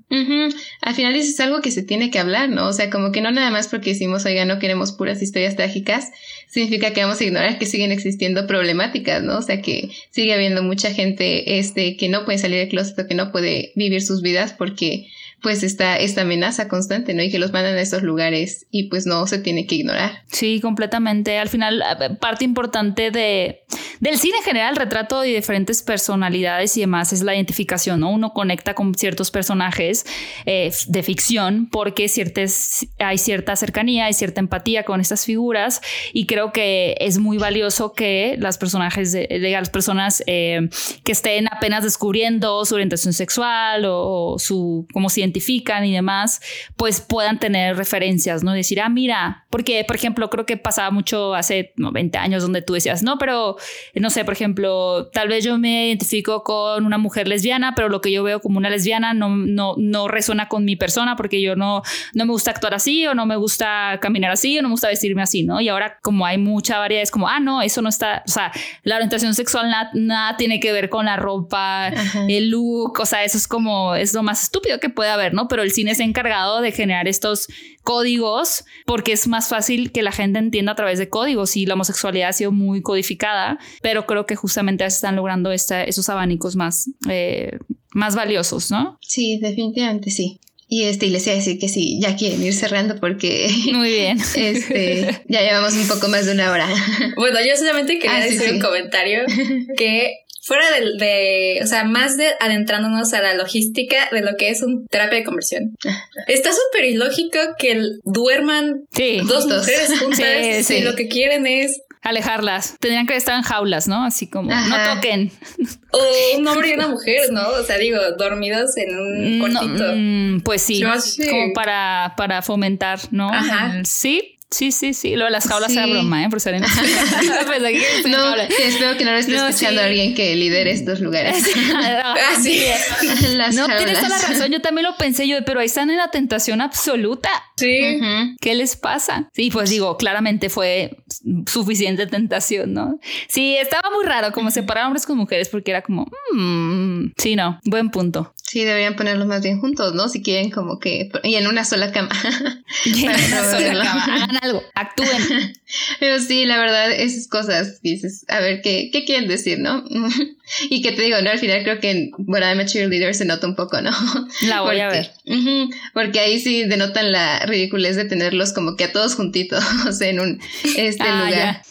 Al final es algo que se tiene que hablar, ¿no? O sea, como que no nada más porque decimos, oiga, no queremos puras historias trágicas, significa que vamos a ignorar que siguen existiendo problemáticas, ¿no? O sea, que sigue habiendo mucha gente este, que no puede salir del closet o que no puede vivir sus vidas porque pues está esta amenaza constante, ¿no? Y que los mandan a esos lugares y pues no se tiene que ignorar.
Sí, completamente. Al final, parte importante de, del cine en general, retrato de diferentes personalidades y demás es la identificación, ¿no? Uno conecta con ciertos personajes eh, de ficción porque ciertas, hay cierta cercanía, hay cierta empatía con estas figuras y creo que es muy valioso que las personajes, de, las personas eh, que estén apenas descubriendo su orientación sexual o, su, cómo se identifican y demás, pues puedan tener referencias, ¿no? Decir, ah, mira, porque, por ejemplo, creo que pasaba mucho hace 20 años donde tú decías, no, pero, no sé, por ejemplo, tal vez yo me identifico con una mujer lesbiana, pero lo que yo veo como una lesbiana no, no, no resuena con mi persona porque yo no, no me gusta actuar así o no me gusta caminar así o no me gusta vestirme así, ¿no? Y ahora como hay mucha variedad, es como, ah, no, eso no está, o sea, la orientación sexual nada, tiene que ver con la ropa, el look, o sea, eso es como, es lo más estúpido que puede haber ¿no? Pero el cine se ha encargado de generar estos códigos porque es más fácil que la gente entienda a través de códigos y la homosexualidad ha sido muy codificada, pero creo que justamente se están logrando esos abanicos más, eh, más valiosos, ¿no?
Sí, definitivamente sí. Y este, y les iba a decir que sí, ya quieren ir cerrando porque.
Muy bien.
Este, ya llevamos un poco más de una hora.
Bueno, yo solamente quería ah, decir un comentario que fuera de, de, o sea, más de adentrándonos a la logística de lo que es un terapia de conversión. Está súper ilógico que duerman dos mujeres juntas y lo que quieren es
alejarlas. Tendrían que estar en jaulas, ¿no? Así como, no toquen.
O un hombre y una mujer, ¿no? O sea, digo, dormidos en un cuartito.
Mm, pues sí, como para, para fomentar, ¿no? Sí, Sí, sí, sí. Lo de las jaulas era broma, ¿eh? Por ser en...
pues no, espero que no lo esté escuchando alguien que lidere estos lugares.
ah, sí. las no, tienes toda la razón. Yo también lo pensé yo, pero ahí están en la tentación absoluta.
Sí.
¿Qué les pasa? Sí, pues digo, claramente fue suficiente tentación, ¿no? Sí, estaba muy raro como separar hombres con mujeres porque era como, mmm, sí, no, buen punto.
Sí, deberían ponerlos más bien juntos, ¿no? Si quieren como que... Y en una sola cama.
en una sola cama. Hagan algo, actúen.
Pero sí, la verdad, esas cosas dices, a ver, ¿qué, qué quieren decir, no? y que te digo, ¿no? Al final creo que en What I'm a Cheerleader se nota un poco, ¿no?
La voy a ver.
porque ahí sí denotan la ridiculez de tenerlos como que a todos juntitos en un este ah, lugar.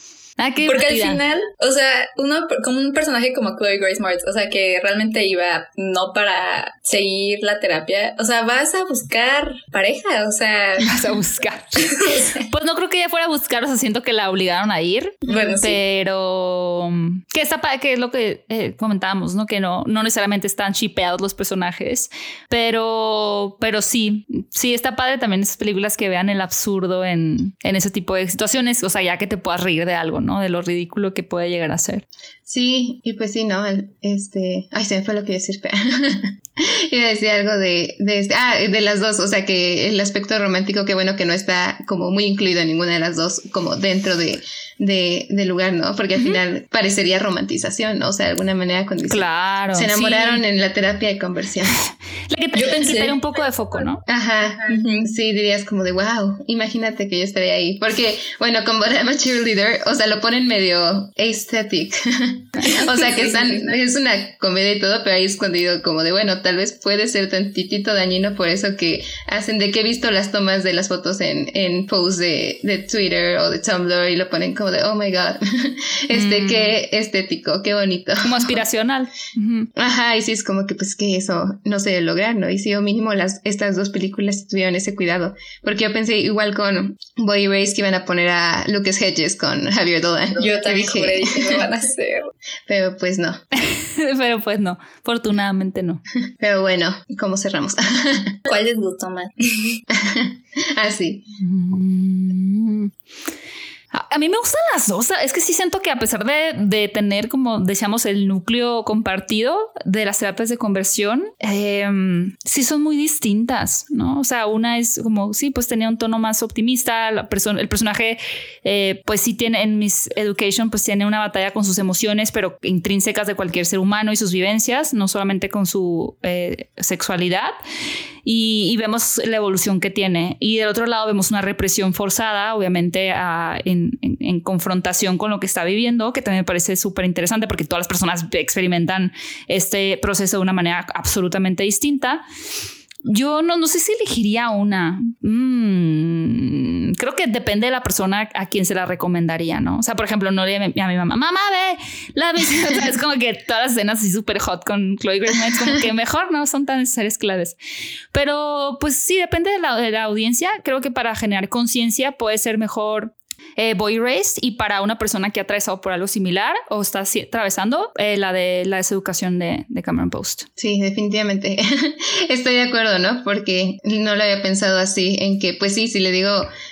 Ah, Porque al final, o sea, uno como un personaje como Chloe Grace Moretz, o sea, que realmente iba no para seguir la terapia, o sea, vas a buscar pareja, o sea,
vas a buscar. pues no creo que ella fuera a buscar, o sea, siento que la obligaron a ir. Bueno, pero que está que es lo que eh, comentábamos, ¿no? Que no, no necesariamente están chipeados los personajes, pero, pero sí, sí está padre también esas películas que vean el absurdo en, en ese tipo de situaciones, o sea, ya que te puedas reír de algo, ¿no? De lo ridículo que puede llegar a ser.
Sí, y pues sí, ¿no? Este, ay, se me fue lo que iba a decir, iba a decir algo de, de, este, ah, de las dos, o sea, que el aspecto romántico, que bueno que no está como muy incluido en ninguna de las dos, como dentro de, de, del lugar, ¿no? Porque al final parecería romantización, ¿no? O sea, de alguna manera cuando
claro,
se enamoraron en la terapia de conversión.
La que te yo pensé un poco de foco, ¿no?
Ajá, sí, dirías como de, wow, imagínate que yo estaría ahí. Porque, bueno, como a Cheerleader, o sea, lo ponen medio aesthetic. o sea, que están, es una comedia y todo, pero ahí escondido como de, bueno, tal vez puede ser tantitito dañino por eso que hacen de que he visto las tomas de las fotos en, en posts de, de Twitter o de Tumblr y lo ponen como de, oh my god, este, mm. qué estético, qué bonito.
Como aspiracional.
Ajá, y sí, es como que pues que eso no se debe lograr, ¿no? Y sí, o mínimo las, estas dos películas tuvieron ese cuidado, porque yo pensé igual con Boy Race que iban a poner a Lucas Hedges con Javier Dolan.
Yo también dije, dije, no van a hacer.
Pero pues no.
Pero pues no, afortunadamente no.
Pero bueno, ¿cómo cerramos?
¿Cuál les gustó más?
ah, sí.
Mm. A, mí me gustan las dos. Es que sí siento que a pesar de, de tener, como decíamos, el núcleo compartido de las terapias de conversión, em, sí son muy distintas, ¿no? O sea, una es como, sí, pues tenía un tono más optimista. La persona, el personaje, eh, pues sí tiene en Miss Education, pues tiene una batalla con sus emociones, pero intrínsecas de cualquier ser humano y sus vivencias, no solamente con su eh, sexualidad y, vemos la evolución que tiene. Y del otro lado vemos una represión forzada, obviamente en, confrontación con lo que está viviendo, que también me parece súper interesante porque todas las personas experimentan este proceso de una manera absolutamente distinta. Yo no, no sé si elegiría una. Mm, creo que depende de la persona a quien se la recomendaría, ¿no? O sea, por ejemplo, no le a mi, mamá, mamá, ve, la es como que todas las escenas así súper hot con Chloe Grace como que mejor no son tan necesarias claves. Pero pues sí, depende de la, de la audiencia. Creo que para generar conciencia puede ser mejor eh, Boy Race y para una persona que ha atravesado por algo similar o está atravesando eh, la de la deseducación de, de Cameron Post.
Sí, definitivamente. Estoy de acuerdo, ¿no? Porque no lo había pensado así, en que pues sí, si le digo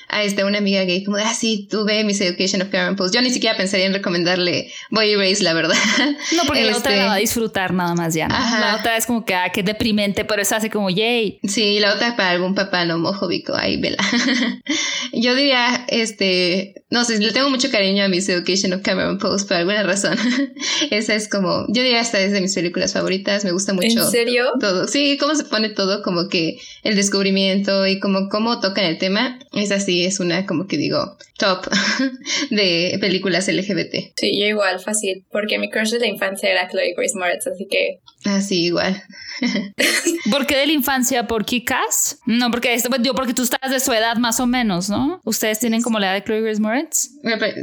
a esta una amiga gay como de, ah, sí, tuve Miss Education of Cameron Post, yo ni siquiera pensaría en recomendarle Boy Race, la verdad.
No, porque la otra la va a este, disfrutar nada más ya. La otra es como que, ah, qué deprimente, pero esa hace como, yay.
Sí, la otra para algún papá no homofóbico, ahí vela. yo diría, este, no sé, le tengo mucho cariño a Miss Education of Cameron Post por alguna razón. Esa es como, yo diría hasta es de mis películas favoritas, me gusta mucho.
¿En serio?
Todo. Sí, cómo se pone todo, como que el descubrimiento y como cómo tocan el tema. Esa sí es una, como que digo, top de películas LGBT.
Sí, yo igual, fácil, porque mi crush de la infancia era Chloe Grace Moretz, así que...
Ah, sí, igual.
¿Por qué de la infancia? ¿Por Kikas? No, porque, yo, porque tú estás de su edad más o menos, ¿no? Ustedes tienen como la edad de Chloe Grace Moretz.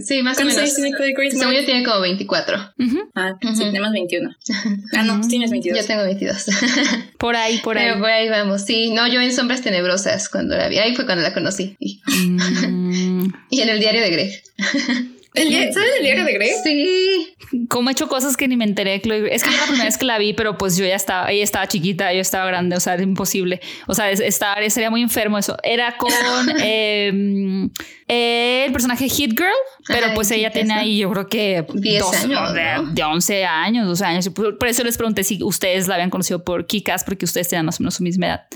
Sí, más o menos. tiene Chloe Grace Moretz? yo tiene como 24.
Ah, sí, tenemos 21. Ah, no, tú tienes 22.
Yo tengo 22.
por ahí, por ahí.
Pero por ahí vamos. Sí, no, yo en Sombras Tenebrosas cuando la vi. Ahí fue cuando la conocí. Mm. y en el diario de Greg.
¿Sabes el diario de Grey?
Sí.
Como he hecho cosas que ni me enteré. Es que la primera vez que la vi, pero pues yo ya estaba, ella estaba chiquita, yo estaba grande, o sea, era imposible. O sea, estaba, sería muy enfermo eso. Era con em, el personaje Hit Girl, pero pues ella tiene ahí, yo creo que
10 años.
De, 11 años, 12 años. Por, eso les pregunté si ustedes la habían conocido por Kikas, porque ustedes tenían más o menos su misma edad.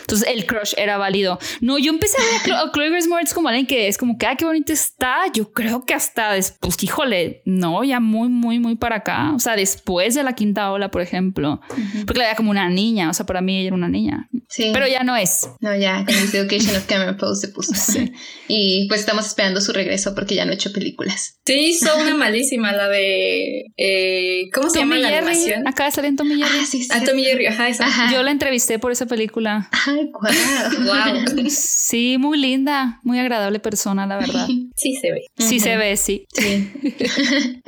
Entonces el crush era válido. No, yo empecé a ver a Chloe Grace Moritz como alguien que es como que, ah, qué bonita está. Yo creo que hasta pues híjole, no, ya muy, muy, muy para acá. O sea, después de la quinta ola, por ejemplo, porque la veía como una niña, o sea, para mí ella era una niña. Sí. Pero ya no es.
No, ya, con The Education of Cameron Post se puso. Sí. Y pues estamos esperando su regreso porque ya no ha hecho películas.
Sí, hizo una malísima, la de. Eh, ¿Cómo se llama la animación?
Acaba de salir en Tommy Jerry.
Ah, sí, sí. Ah, Tommy Jerry, ajá, esa.
Yo la entrevisté por esa película.
Ay, wow.
wow.
Sí, muy linda, muy agradable persona, la verdad.
Sí se ve.
Sí se ve, sí.
Sí.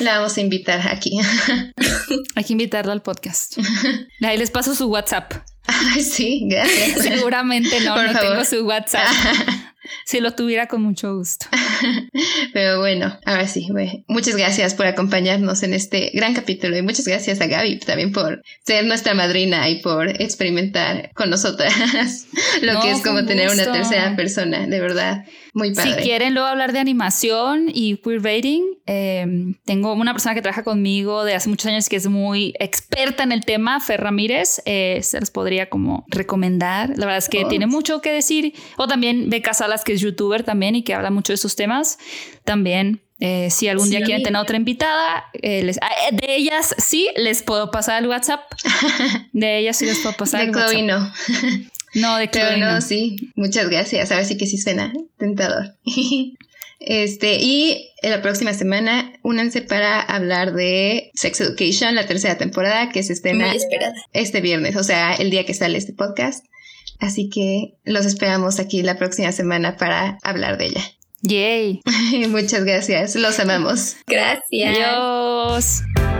La vamos a invitar aquí.
Hay que invitarla al podcast. Ahí les paso su WhatsApp.
Ay, sí, gracias.
Seguramente no, no tengo su WhatsApp. Si lo tuviera con mucho gusto.
Pero bueno, ahora sí, muchas gracias por acompañarnos en este gran capítulo y muchas gracias a Gaby también por ser nuestra madrina y por experimentar con nosotras lo que es como tener una tercera persona, de verdad. Muy padre.
Si quieren luego hablar de animación y queerbaiting, eh, tengo una persona que trabaja conmigo de hace muchos años que es muy experta en el tema, Fer Ramírez, eh, se los podría como recomendar. La verdad es que oh. tiene mucho que decir. O también Beca Salas, que es youtuber también y que habla mucho de esos temas, también eh, si algún día quieren tener otra invitada, eh, ah, eh, de ellas sí les puedo pasar el WhatsApp. De ellas sí les puedo pasar
de
el WhatsApp.
no.
No, de Chloe
no. sí. Muchas gracias. A ver si que sí suena tentador. Este, y en la próxima semana, únanse para hablar de Sex Education, la tercera temporada, que se estrena este viernes, o sea, el día que sale este podcast. Así que los esperamos aquí la próxima semana para hablar de ella.
Yay.
Muchas gracias. Los amamos.
Gracias.
Adiós.